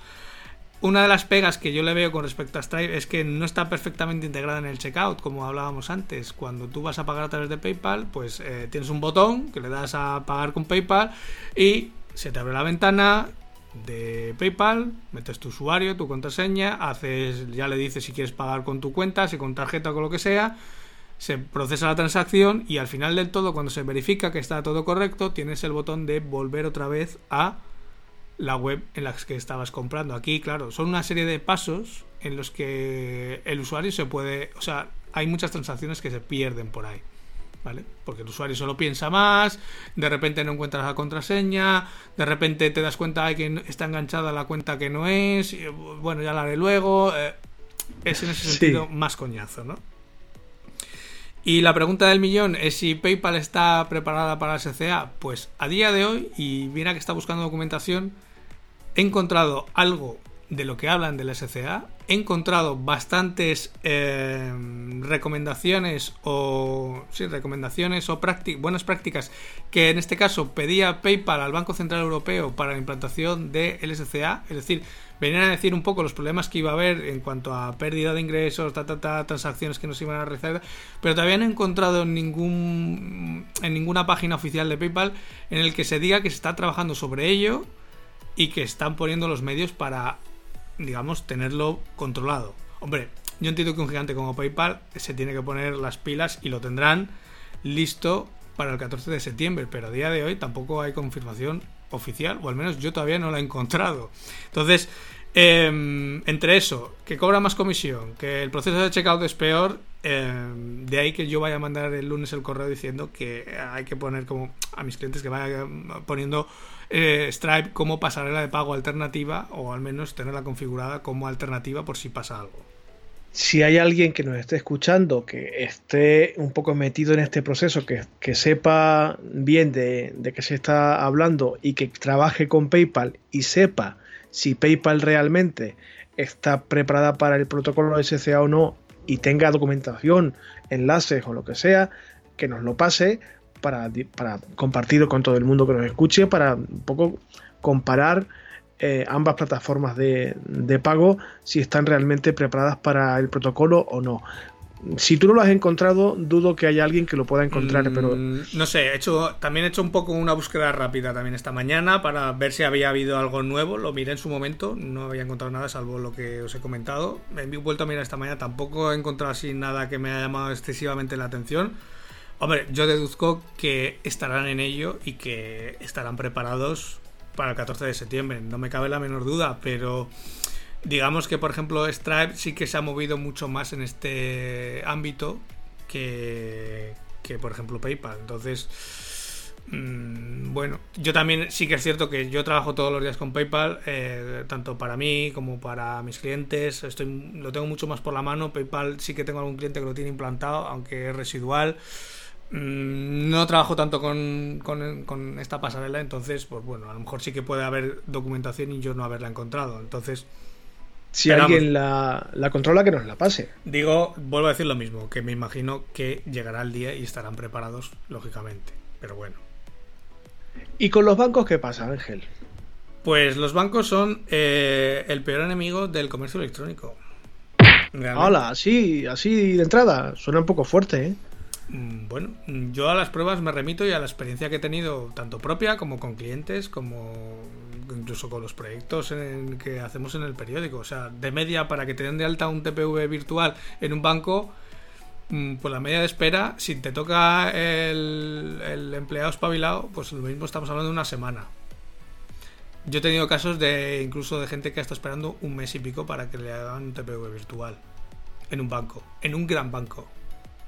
Una de las pegas que yo le veo con respecto a Stripe es que no está perfectamente integrada en el checkout, como hablábamos antes. Cuando tú vas a pagar a través de PayPal, pues eh, tienes un botón que le das a pagar con PayPal y se te abre la ventana de PayPal, metes tu usuario, tu contraseña, haces, ya le dices si quieres pagar con tu cuenta, si con tarjeta o con lo que sea, se procesa la transacción y al final del todo, cuando se verifica que está todo correcto, tienes el botón de volver otra vez a la web en la que estabas comprando. Aquí, claro, son una serie de pasos en los que el usuario se puede, o sea, hay muchas transacciones que se pierden por ahí. Porque el usuario solo piensa más, de repente no encuentras la contraseña, de repente te das cuenta de que está enganchada la cuenta que no es, bueno, ya la haré luego. Eh, es en ese sentido más coñazo, ¿no? Y la pregunta del millón es si PayPal está preparada para el SCA. Pues a día de hoy, y mira que está buscando documentación, he encontrado algo de lo que hablan del SCA. He encontrado bastantes eh, recomendaciones o sí, recomendaciones o buenas prácticas que en este caso pedía PayPal al Banco Central Europeo para la implantación del SCA, es decir, venían a decir un poco los problemas que iba a haber en cuanto a pérdida de ingresos, transacciones que no se iban a realizar, pero todavía no he encontrado en ningún en ninguna página oficial de PayPal en el que se diga que se está trabajando sobre ello y que están poniendo los medios para digamos, tenerlo controlado. Hombre, yo entiendo que un gigante como PayPal se tiene que poner las pilas y lo tendrán listo para el 14 de septiembre, pero a día de hoy tampoco hay confirmación oficial, o al menos yo todavía no la he encontrado. Entonces, em, entre eso, que cobra más comisión, que el proceso de checkout es peor, Eh, de ahí que yo vaya a mandar el lunes el correo diciendo que hay que poner como a mis clientes que vayan poniendo eh, Stripe como pasarela de pago alternativa o al menos tenerla configurada como alternativa por si pasa algo. Si hay alguien que nos esté escuchando, que esté un poco metido en este proceso, que, sepa bien de, de qué se está hablando y que trabaje con PayPal y sepa si PayPal realmente está preparada para el protocolo SCA o no y tenga documentación, enlaces o lo que sea, que nos lo pase para, para compartirlo con todo el mundo que nos escuche, para un poco comparar eh, ambas plataformas de, de, pago si están realmente preparadas para el protocolo o no si tú no lo has encontrado, dudo que haya alguien que lo pueda encontrar, mm, pero... No sé, he hecho, también he hecho un poco una búsqueda rápida también esta mañana para ver si había habido algo nuevo. Lo miré en su momento, no había encontrado nada salvo lo que os he comentado. Me he vuelto a mirar esta mañana, tampoco he encontrado así nada que me haya llamado excesivamente la atención. Hombre, yo deduzco que estarán en ello y que estarán preparados para el 14 de septiembre. No me cabe la menor duda, pero digamos que por ejemplo Stripe sí que se ha movido mucho más en este ámbito que, que por ejemplo PayPal. Entonces, mm, bueno, yo también sí que es cierto que yo trabajo todos los días con PayPal, eh, tanto para mí como para mis clientes. Estoy, lo tengo mucho más por la mano. PayPal sí que tengo algún cliente que lo tiene implantado, aunque es residual. Mm, no trabajo tanto con, con, con, esta pasarela, entonces, pues bueno, a lo mejor sí que puede haber documentación y yo no haberla encontrado. Entonces, si alguien la, controla, que nos la pase. Digo, vuelvo a decir lo mismo, que me imagino que llegará el día y estarán preparados, lógicamente. Pero bueno. ¿Y con los bancos qué pasa, Ángel? Pues los bancos son eh, el peor enemigo del comercio electrónico. Hola, así, así de entrada. Suena un poco fuerte, ¿eh? Mm, bueno, yo a las pruebas me remito y a la experiencia que he tenido, tanto propia como con clientes, como incluso con los proyectos que hacemos en el periódico. O sea, de media para que te den de alta un TPV virtual en un banco, mm, pues la media de espera, si te toca el, empleado espabilado, pues lo mismo estamos hablando de una semana. Yo he tenido casos de incluso de gente que está esperando un mes y pico para que le hagan un TPV virtual en un banco, en un gran banco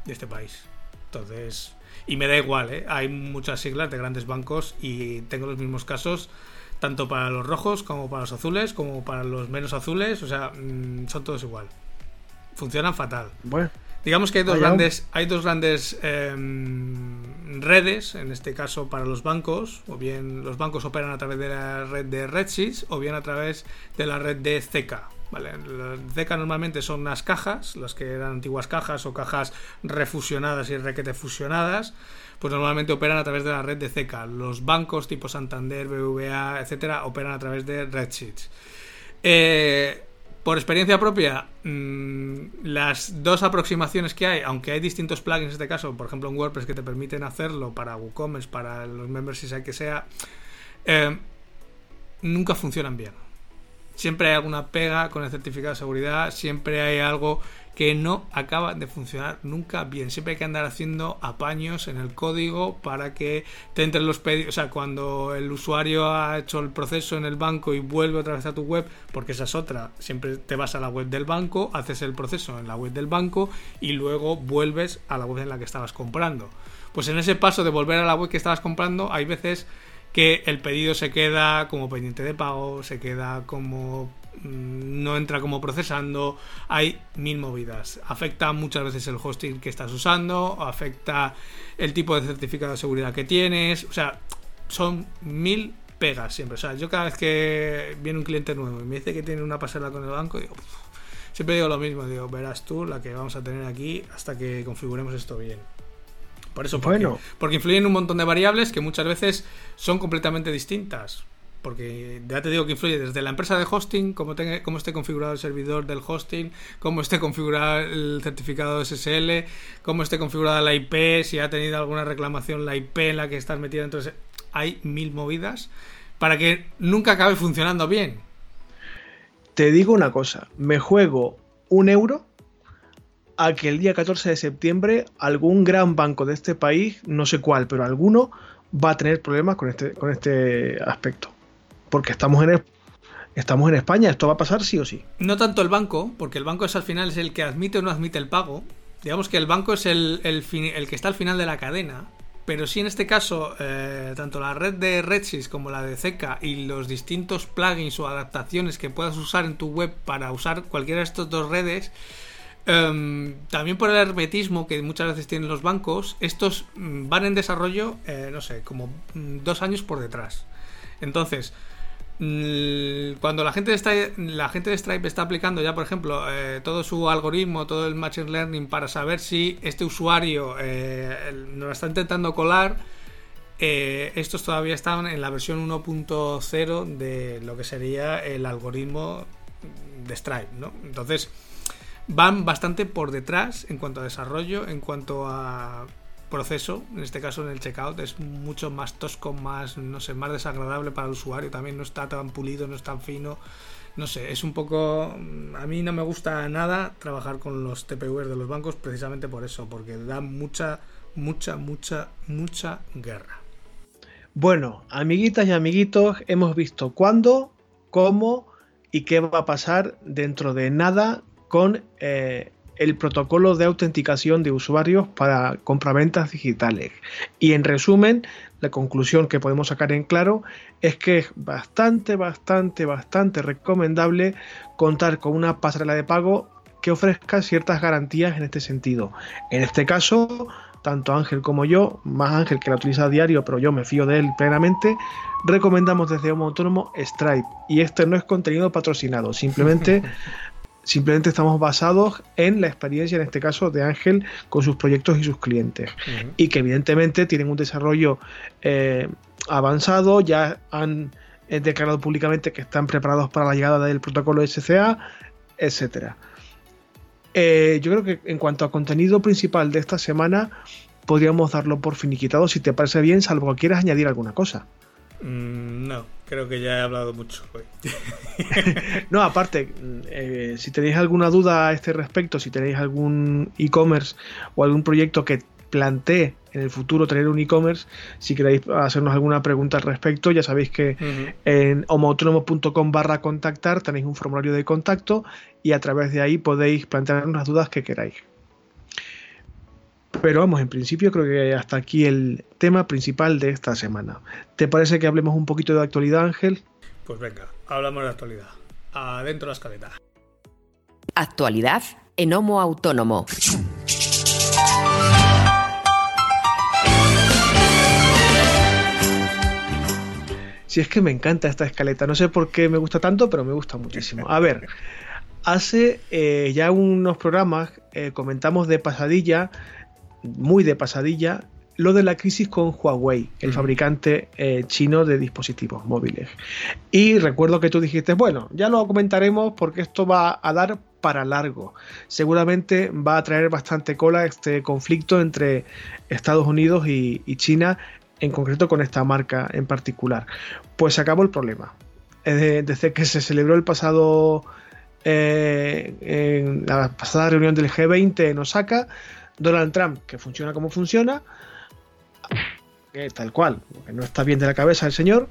de este país. Entonces, y me da igual, ¿eh? hay muchas siglas de grandes bancos y tengo los mismos casos tanto para los rojos como para los azules, como para los menos azules, o sea, mm, son todos igual. Funcionan fatal. Bueno. Digamos que hay dos grandes, hay dos grandes em, redes, en este caso para los bancos, o bien los bancos operan a través de la red de RedSys o bien a través de la red de CECA. ¿Vale? CECA normalmente son unas cajas, las que eran antiguas cajas o cajas refusionadas y requete fusionadas pues normalmente operan a través de la red de CECA. Los bancos tipo Santander, BBVA, etcétera, operan a través de RedSheets. Eh, por experiencia propia, mm, las dos aproximaciones que hay, aunque hay distintos plugins en este caso, por ejemplo en WordPress que te permiten hacerlo para WooCommerce, para los members si que sea, eh, nunca funcionan bien. Siempre hay alguna pega con el certificado de seguridad, siempre hay algo que no acaba de funcionar nunca bien. Siempre hay que andar haciendo apaños en el código para que te entren los pedidos. O sea, cuando el usuario ha hecho el proceso en el banco y vuelve otra vez a tu web, porque esa es otra, siempre te vas a la web del banco, haces el proceso en la web del banco y luego vuelves a la web en la que estabas comprando. Pues en ese paso de volver a la web que estabas comprando, hay veces que el pedido se queda como pendiente de pago, se queda como Mm, no entra como procesando, hay mil movidas. Afecta muchas veces el hosting que estás usando, afecta el tipo de certificado de seguridad que tienes, o sea, son mil pegas siempre. O sea, yo cada vez que viene un cliente nuevo y me dice que tiene una pasarela con el banco, digo, siempre digo lo mismo, digo, verás tú la que vamos a tener aquí hasta que configuremos esto bien. Por eso, porque, bueno. porque influyen un montón de variables que muchas veces son completamente distintas porque ya te digo que influye desde la empresa de hosting, cómo, cómo esté configurado el servidor del hosting, cómo esté configurado el certificado SSL, cómo esté configurada la IP, si ha tenido alguna reclamación la IP en la que estás metido. Entonces, hay mil movidas para que nunca acabe funcionando bien. Te digo una cosa, me juego un euro a que el día 14 de septiembre algún gran banco de este país, no sé cuál, pero alguno, va a tener problemas con este, con este aspecto porque estamos en, estamos en España, esto va a pasar sí o sí. No tanto el banco, porque el banco es al final el que admite o no admite el pago. digamos que el banco es el, el, el que está al final de la cadena pero sí en este caso, eh, tanto la red de Redsys como la de Zeka y los distintos plugins o adaptaciones que puedas usar en tu web para usar cualquiera de estas dos redes, em, también por el hermetismo que muchas veces tienen los bancos, estos mm, van en desarrollo, eh, no sé, como mm, dos años por detrás. Entonces, Mm, cuando la gente, de la gente de Stripe está aplicando ya, por ejemplo, eh, todo su algoritmo, todo el Machine Learning para saber si este usuario eh, nos está intentando colar, eh, estos todavía están en la versión 1.0 de lo que sería el algoritmo de Stripe, ¿no? Entonces, van bastante por detrás en cuanto a desarrollo, en cuanto a proceso, en este caso en el checkout, es mucho más tosco, más, no sé, más desagradable para el usuario, también no está tan pulido, no es tan fino, no sé, es un poco, a mí no me gusta nada trabajar con los TPVs de los bancos precisamente por eso, porque da mucha, mucha, mucha, mucha guerra. Bueno, amiguitas y amiguitos, hemos visto cuándo, cómo y qué va a pasar dentro de nada con eh, el protocolo de autenticación de usuarios para compraventas digitales. Y en resumen, la conclusión que podemos sacar en claro es que es bastante, bastante, bastante recomendable contar con una pasarela de pago que ofrezca ciertas garantías en este sentido. En este caso, tanto Ángel como yo, más Ángel que la utiliza a diario, pero yo me fío de él plenamente, recomendamos desde Homo Autónomo Stripe. Y este no es contenido patrocinado, simplemente Simplemente estamos basados en la experiencia, en este caso, de Ángel con sus proyectos y sus clientes. Y que evidentemente tienen un desarrollo eh, avanzado, ya han eh, declarado públicamente que están preparados para la llegada del protocolo SCA, etcétera. Eh, yo creo que en cuanto a contenido principal de esta semana, podríamos darlo por finiquitado si te parece bien, salvo que quieras añadir alguna cosa. Mm, no, creo que ya he hablado mucho hoy. no, aparte, eh, si tenéis alguna duda a este respecto, si tenéis algún e-commerce o algún proyecto que plantee en el futuro tener un e-commerce, si queréis hacernos alguna pregunta al respecto, ya sabéis que en homoautónomo.com barra contactar tenéis un formulario de contacto y a través de ahí podéis plantear unas dudas que queráis. Pero vamos, en principio creo que hasta aquí el tema principal de esta semana. ¿Te parece que hablemos un poquito de actualidad, Ángel? Pues venga, hablamos de actualidad. Adentro la escaleta. Actualidad en Homo Autónomo. Si es que me encanta esta escaleta, no sé por qué me gusta tanto, pero me gusta muchísimo. A ver, hace eh, ya unos programas eh, comentamos de pasadilla muy de pasadilla lo de la crisis con Huawei, el fabricante eh, chino de dispositivos móviles. Y recuerdo que tú dijiste, bueno, ya lo comentaremos porque esto va a dar para largo. Seguramente va a traer bastante cola este conflicto entre Estados Unidos y, China, en concreto con esta marca en particular. Pues se acabó el problema. Desde que se celebró el pasado, eh, en la pasada reunión del G20 en Osaka, Donald Trump, que funciona como funciona, tal cual, no está bien de la cabeza el señor,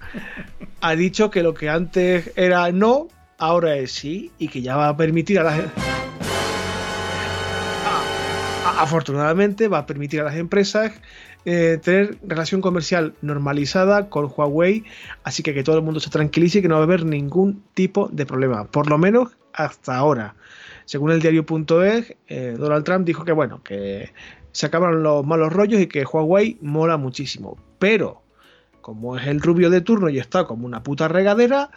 ha dicho que lo que antes era no, ahora es sí, y que ya va a permitir a la gente. Afortunadamente va a permitir a las empresas eh, tener relación comercial normalizada con Huawei, así que que todo el mundo se tranquilice y que no va a haber ningún tipo de problema, por lo menos hasta ahora. Según el diario.es, eh, Donald Trump dijo que bueno, que se acabaron los malos rollos y que Huawei mola muchísimo. Pero, como es el rubio de turno y está como una puta regadera,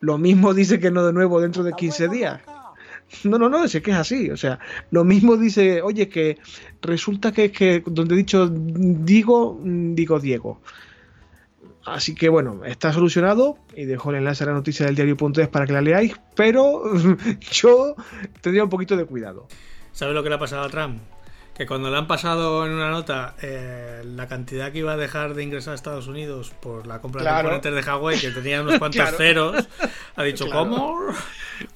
lo mismo dice que no de nuevo dentro de 15 días. No, no, no, es que es así. O sea, lo mismo dice, oye, que resulta que, que donde he dicho digo, digo Diego. Así que bueno, está solucionado y dejo el enlace a la noticia del diario.es para que la leáis, pero yo tendría un poquito de cuidado. ¿Sabes lo que le ha pasado a Trump? Que cuando le han pasado en una nota eh, la cantidad que iba a dejar de ingresar a Estados Unidos por la compra de componentes de Huawei, que tenía unos cuantos ceros, ha dicho, ¿cómo?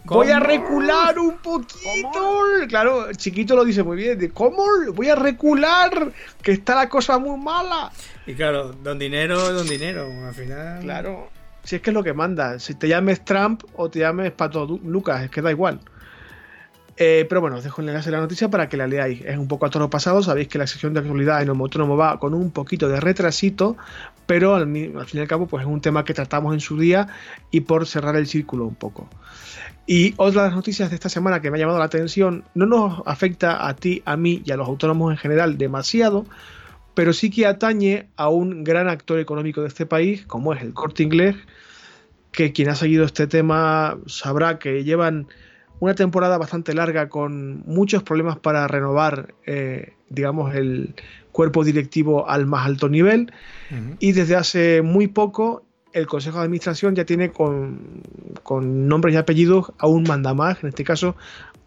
Voy a recular un poquito. Claro, chiquito lo dice muy bien. ¿Cómo? Voy a recular, que está la cosa muy mala. Y claro, don dinero, don dinero, al final. Claro, si es que es lo que manda. Si te llames Trump o te llames Pato Lucas, es que da igual. Eh, pero bueno, os dejo el enlace de la noticia para que la leáis. Es un poco a toro pasado. Sabéis que la sección de actualidad en Homo Autónomo va con un poquito de retrasito, pero al, al, fin y al cabo, pues es un tema que tratamos en su día y por cerrar el círculo un poco. Y otra de las noticias de esta semana que me ha llamado la atención no nos afecta a ti, a mí y a los autónomos en general demasiado, pero sí que atañe a un gran actor económico de este país, como es el corte inglés, que quien ha seguido este tema sabrá que llevan una temporada bastante larga con muchos problemas para renovar, eh, digamos, el cuerpo directivo al más alto nivel. Uh -huh. Y desde hace muy poco el Consejo de Administración ya tiene con, con nombres y apellidos a un mandamás, en este caso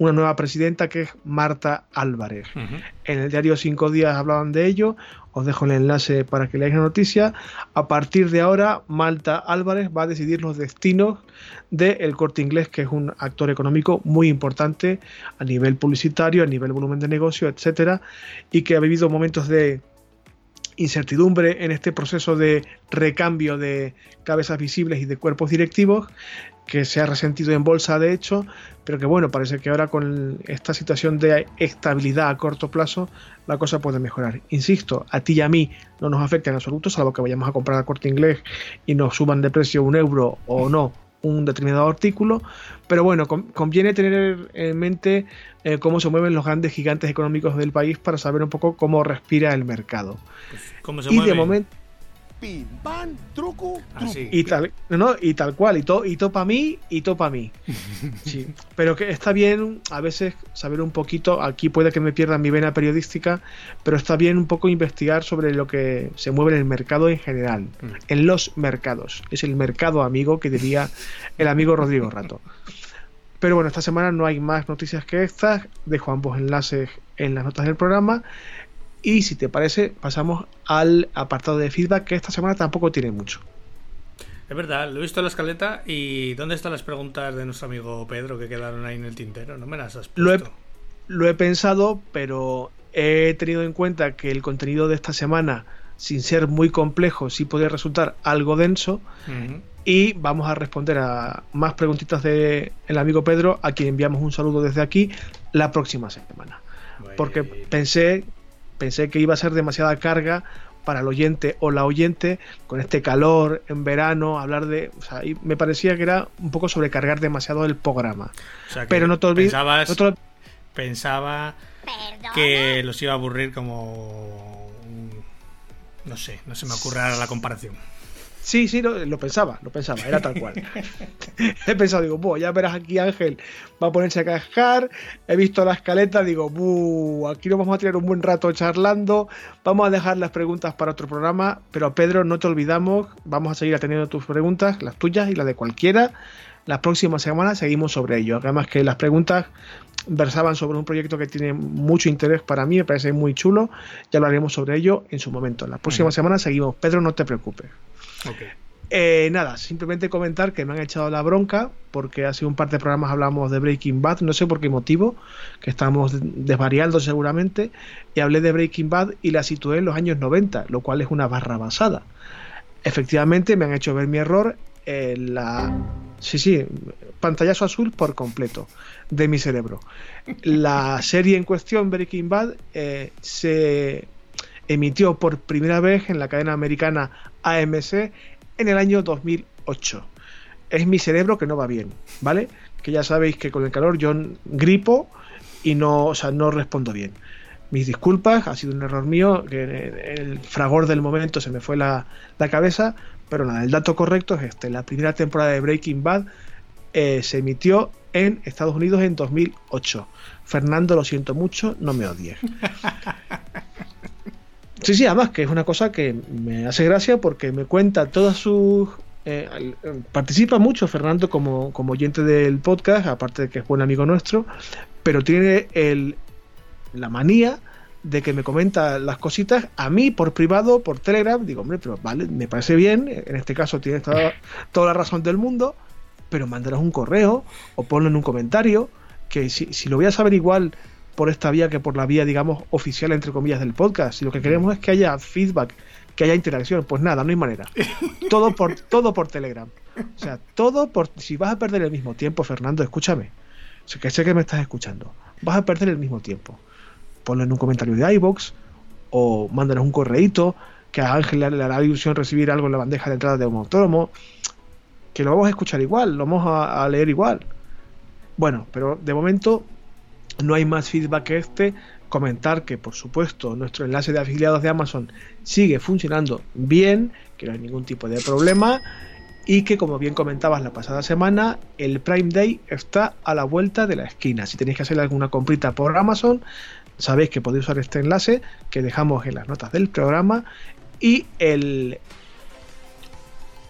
una nueva presidenta que es Marta Álvarez. Uh -huh. En el diario Cinco Días hablaban de ello, os dejo el enlace para que leáis la noticia. A partir de ahora, Marta Álvarez va a decidir los destinos del de corte inglés, que es un actor económico muy importante a nivel publicitario, a nivel volumen de negocio, etcétera, y que ha vivido momentos de incertidumbre en este proceso de recambio de cabezas visibles y de cuerpos directivos que se ha resentido en bolsa de hecho, pero que bueno, parece que ahora con esta situación de estabilidad a corto plazo la cosa puede mejorar. Insisto, a ti y a mí no nos afecta en absoluto, salvo que vayamos a comprar a corte inglés y nos suban de precio un euro o no un determinado artículo, pero bueno, conviene tener en mente eh, cómo se mueven los grandes gigantes económicos del país para saber un poco cómo respira el mercado. ¿Cómo se y mueve? de momento pim, pam, truco, truco. Así. y tal, no, y tal cual, y to, y topa mí, y topa mí. Sí, pero que está bien a veces saber un poquito, aquí puede que me pierda mi vena periodística, pero está bien un poco investigar sobre lo que se mueve en el mercado en general, Mm. en los mercados. Es el mercado amigo que diría el amigo Rodrigo Rato. Pero bueno, esta semana no hay más noticias que estas. Dejo ambos enlaces en las notas del programa. Y si te parece, pasamos al apartado de feedback, que esta semana tampoco tiene mucho. Es verdad, lo he visto en la escaleta y ¿dónde están las preguntas de nuestro amigo Pedro que quedaron ahí en el tintero? No me las has puesto. Lo he, lo he pensado, pero he tenido en cuenta que el contenido de esta semana, sin ser muy complejo, sí podría resultar algo denso. Uh -huh. Y vamos a responder a más preguntitas del el amigo Pedro, a quien enviamos un saludo desde aquí la próxima semana. Bueno. Porque pensé, pensé que iba a ser demasiada carga para el oyente o la oyente con este calor en verano, hablar de. O sea, y me parecía que era un poco sobrecargar demasiado el programa. O sea, que Pero no te olvides. pensabas- no te Pensaba que los iba a aburrir como... No sé, no se me ocurre ahora la comparación. Sí, sí, lo, lo pensaba, lo pensaba, era tal cual. He pensado, digo, "Buah, ya verás aquí Ángel va a ponerse a cascar. He visto la escaleta, digo, "Buh, aquí nos vamos a tirar un buen rato charlando. Vamos a dejar las preguntas para otro programa, pero Pedro, no te olvidamos, vamos a seguir atendiendo tus preguntas, las tuyas y las de cualquiera. Las próximas semanas seguimos sobre ello. Además que las preguntas versaban sobre un proyecto que tiene mucho interés para mí, me parece muy chulo. Ya hablaremos sobre ello en su momento. Las próximas semanas seguimos. Pedro, no te preocupes. Eh, nada, simplemente comentar que me han echado la bronca porque hace un par de programas hablamos de Breaking Bad, no sé por qué motivo, que estábamos desvariando seguramente, y hablé de Breaking Bad y la situé en los años 90, lo cual es una barra basada. Efectivamente, me han hecho ver mi error en la... Sí, sí, pantallazo azul por completo de mi cerebro. La serie en cuestión, Breaking Bad, eh, se emitió por primera vez en la cadena americana AMC en el año 2008. Es mi cerebro que no va bien, ¿vale? Que ya sabéis que con el calor yo gripo y no, o sea, no respondo bien. Mis disculpas, ha sido un error mío, que el fragor del momento se me fue la, la cabeza, pero nada, el dato correcto es este. La primera temporada de Breaking Bad eh, se emitió en Estados Unidos en 2008. Fernando, lo siento mucho, no me odies. Sí, sí, además que es una cosa que me hace gracia porque me cuenta todas sus... eh, eh, participa mucho Fernando como, como oyente del podcast, aparte de que es buen amigo nuestro, pero tiene el, la manía de que me comenta las cositas a mí por privado, por Telegram. Digo, hombre, pero vale, me parece bien, en este caso tienes toda, toda la razón del mundo, pero mándanos un correo o ponlo en un comentario, que si, si lo voy a saber igual por esta vía que por la vía, digamos, oficial, entre comillas, del podcast. Si lo que queremos es que haya feedback, que haya interacción, pues nada, no hay manera. Todo por, todo por Telegram. O sea, todo por... Si vas a perder el mismo tiempo, Fernando, escúchame. sé que sé que me estás escuchando, vas a perder el mismo tiempo. Ponlo en un comentario de iBox o mándanos un correíto que a Ángel le, hará ilusión recibir algo en la bandeja de entrada de un autónomo, que lo vamos a escuchar igual, lo vamos a, leer igual. Bueno, pero de momento no hay más feedback que este. Comentar que, por supuesto, nuestro enlace de afiliados de Amazon sigue funcionando bien, que no hay ningún tipo de problema y que, como bien comentabas la pasada semana, el Prime Day está a la vuelta de la esquina. Si tenéis que hacer alguna comprita por Amazon, sabéis que podéis usar este enlace que dejamos en las notas del programa y el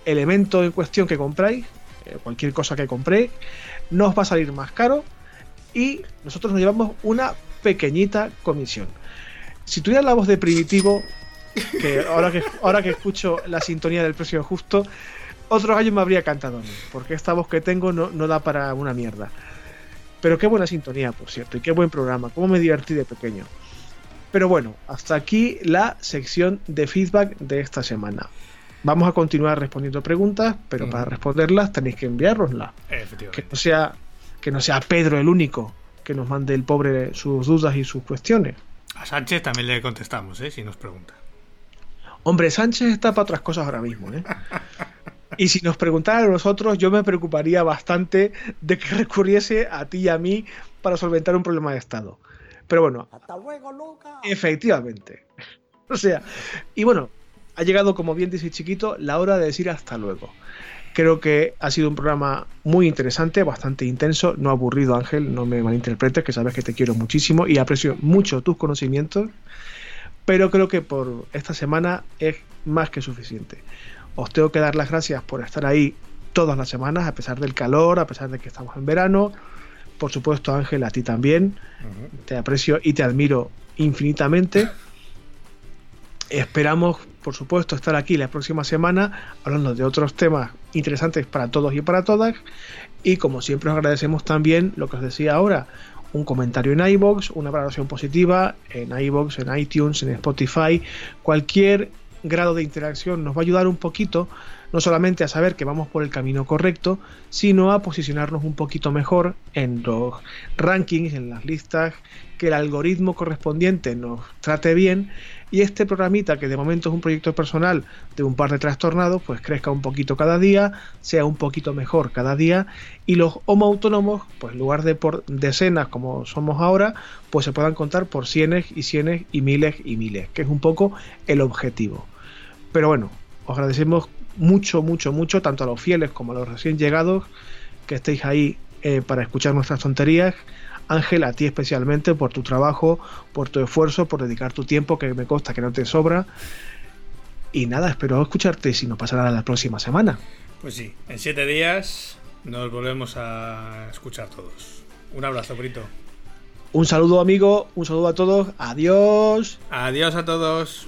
elemento en cuestión que compráis, eh, cualquier cosa que compréis, no os va a salir más caro y nosotros nos llevamos una pequeñita comisión. Si tuviera la voz de primitivo, que ahora que, ahora que escucho la sintonía del precio justo, otro gallo me habría cantado a mí, porque esta voz que tengo no, no da para una mierda. Pero qué buena sintonía, por cierto, y qué buen programa, cómo me divertí de pequeño. Pero bueno, hasta aquí la sección de feedback de esta semana. Vamos a continuar respondiendo preguntas, pero Mm. para responderlas tenéis que enviárnoslas. Que Efectivamente. no sea que no sea Pedro el único que nos mande el pobre sus dudas y sus cuestiones. A Sánchez también le contestamos, ¿eh? Si nos pregunta. Hombre, Sánchez está para otras cosas ahora mismo, ¿eh? Y si nos preguntaran a nosotros, yo me preocuparía bastante de que recurriese a ti y a mí para solventar un problema de Estado. Pero bueno, Hasta luego, Luca. efectivamente. O sea, y bueno, ha llegado, como bien dice Chiquito, la hora de decir hasta luego. Creo que ha sido un programa muy interesante, bastante intenso, no aburrido, Ángel, no me malinterpretes, que sabes que te quiero muchísimo y aprecio mucho tus conocimientos, pero creo que por esta semana es más que suficiente. Os tengo que dar las gracias por estar ahí todas las semanas, a pesar del calor, a pesar de que estamos en verano. Por supuesto, Ángel, a ti también. Te aprecio y te admiro infinitamente. Esperamos, por supuesto, estar aquí la próxima semana hablando de otros temas interesantes para todos y para todas. Y como siempre os agradecemos también lo que os decía ahora, un comentario en iBox, una valoración positiva en iBox, en iTunes, en Spotify, cualquier grado de interacción nos va a ayudar un poquito, no solamente a saber que vamos por el camino correcto, sino a posicionarnos un poquito mejor en los rankings, en las listas, que el algoritmo correspondiente nos trate bien y este programita, que de momento es un proyecto personal de un par de trastornados, pues crezca un poquito cada día, sea un poquito mejor cada día y los homo autónomos, pues en lugar de por decenas como somos ahora, pues se puedan contar por cienes y cienes y miles y miles, que es un poco el objetivo. Pero bueno, os agradecemos mucho, mucho, mucho, tanto a los fieles como a los recién llegados, que estéis ahí eh, para escuchar nuestras tonterías. Ángel, a ti especialmente por tu trabajo, por tu esfuerzo, por dedicar tu tiempo, que me consta que no te sobra. Y nada, espero escucharte si no pasa nada la próxima semana. Pues sí, en siete días nos volvemos a escuchar todos. Un abrazo, Brito. Un saludo amigo, un saludo a todos, adiós. Adiós a todos.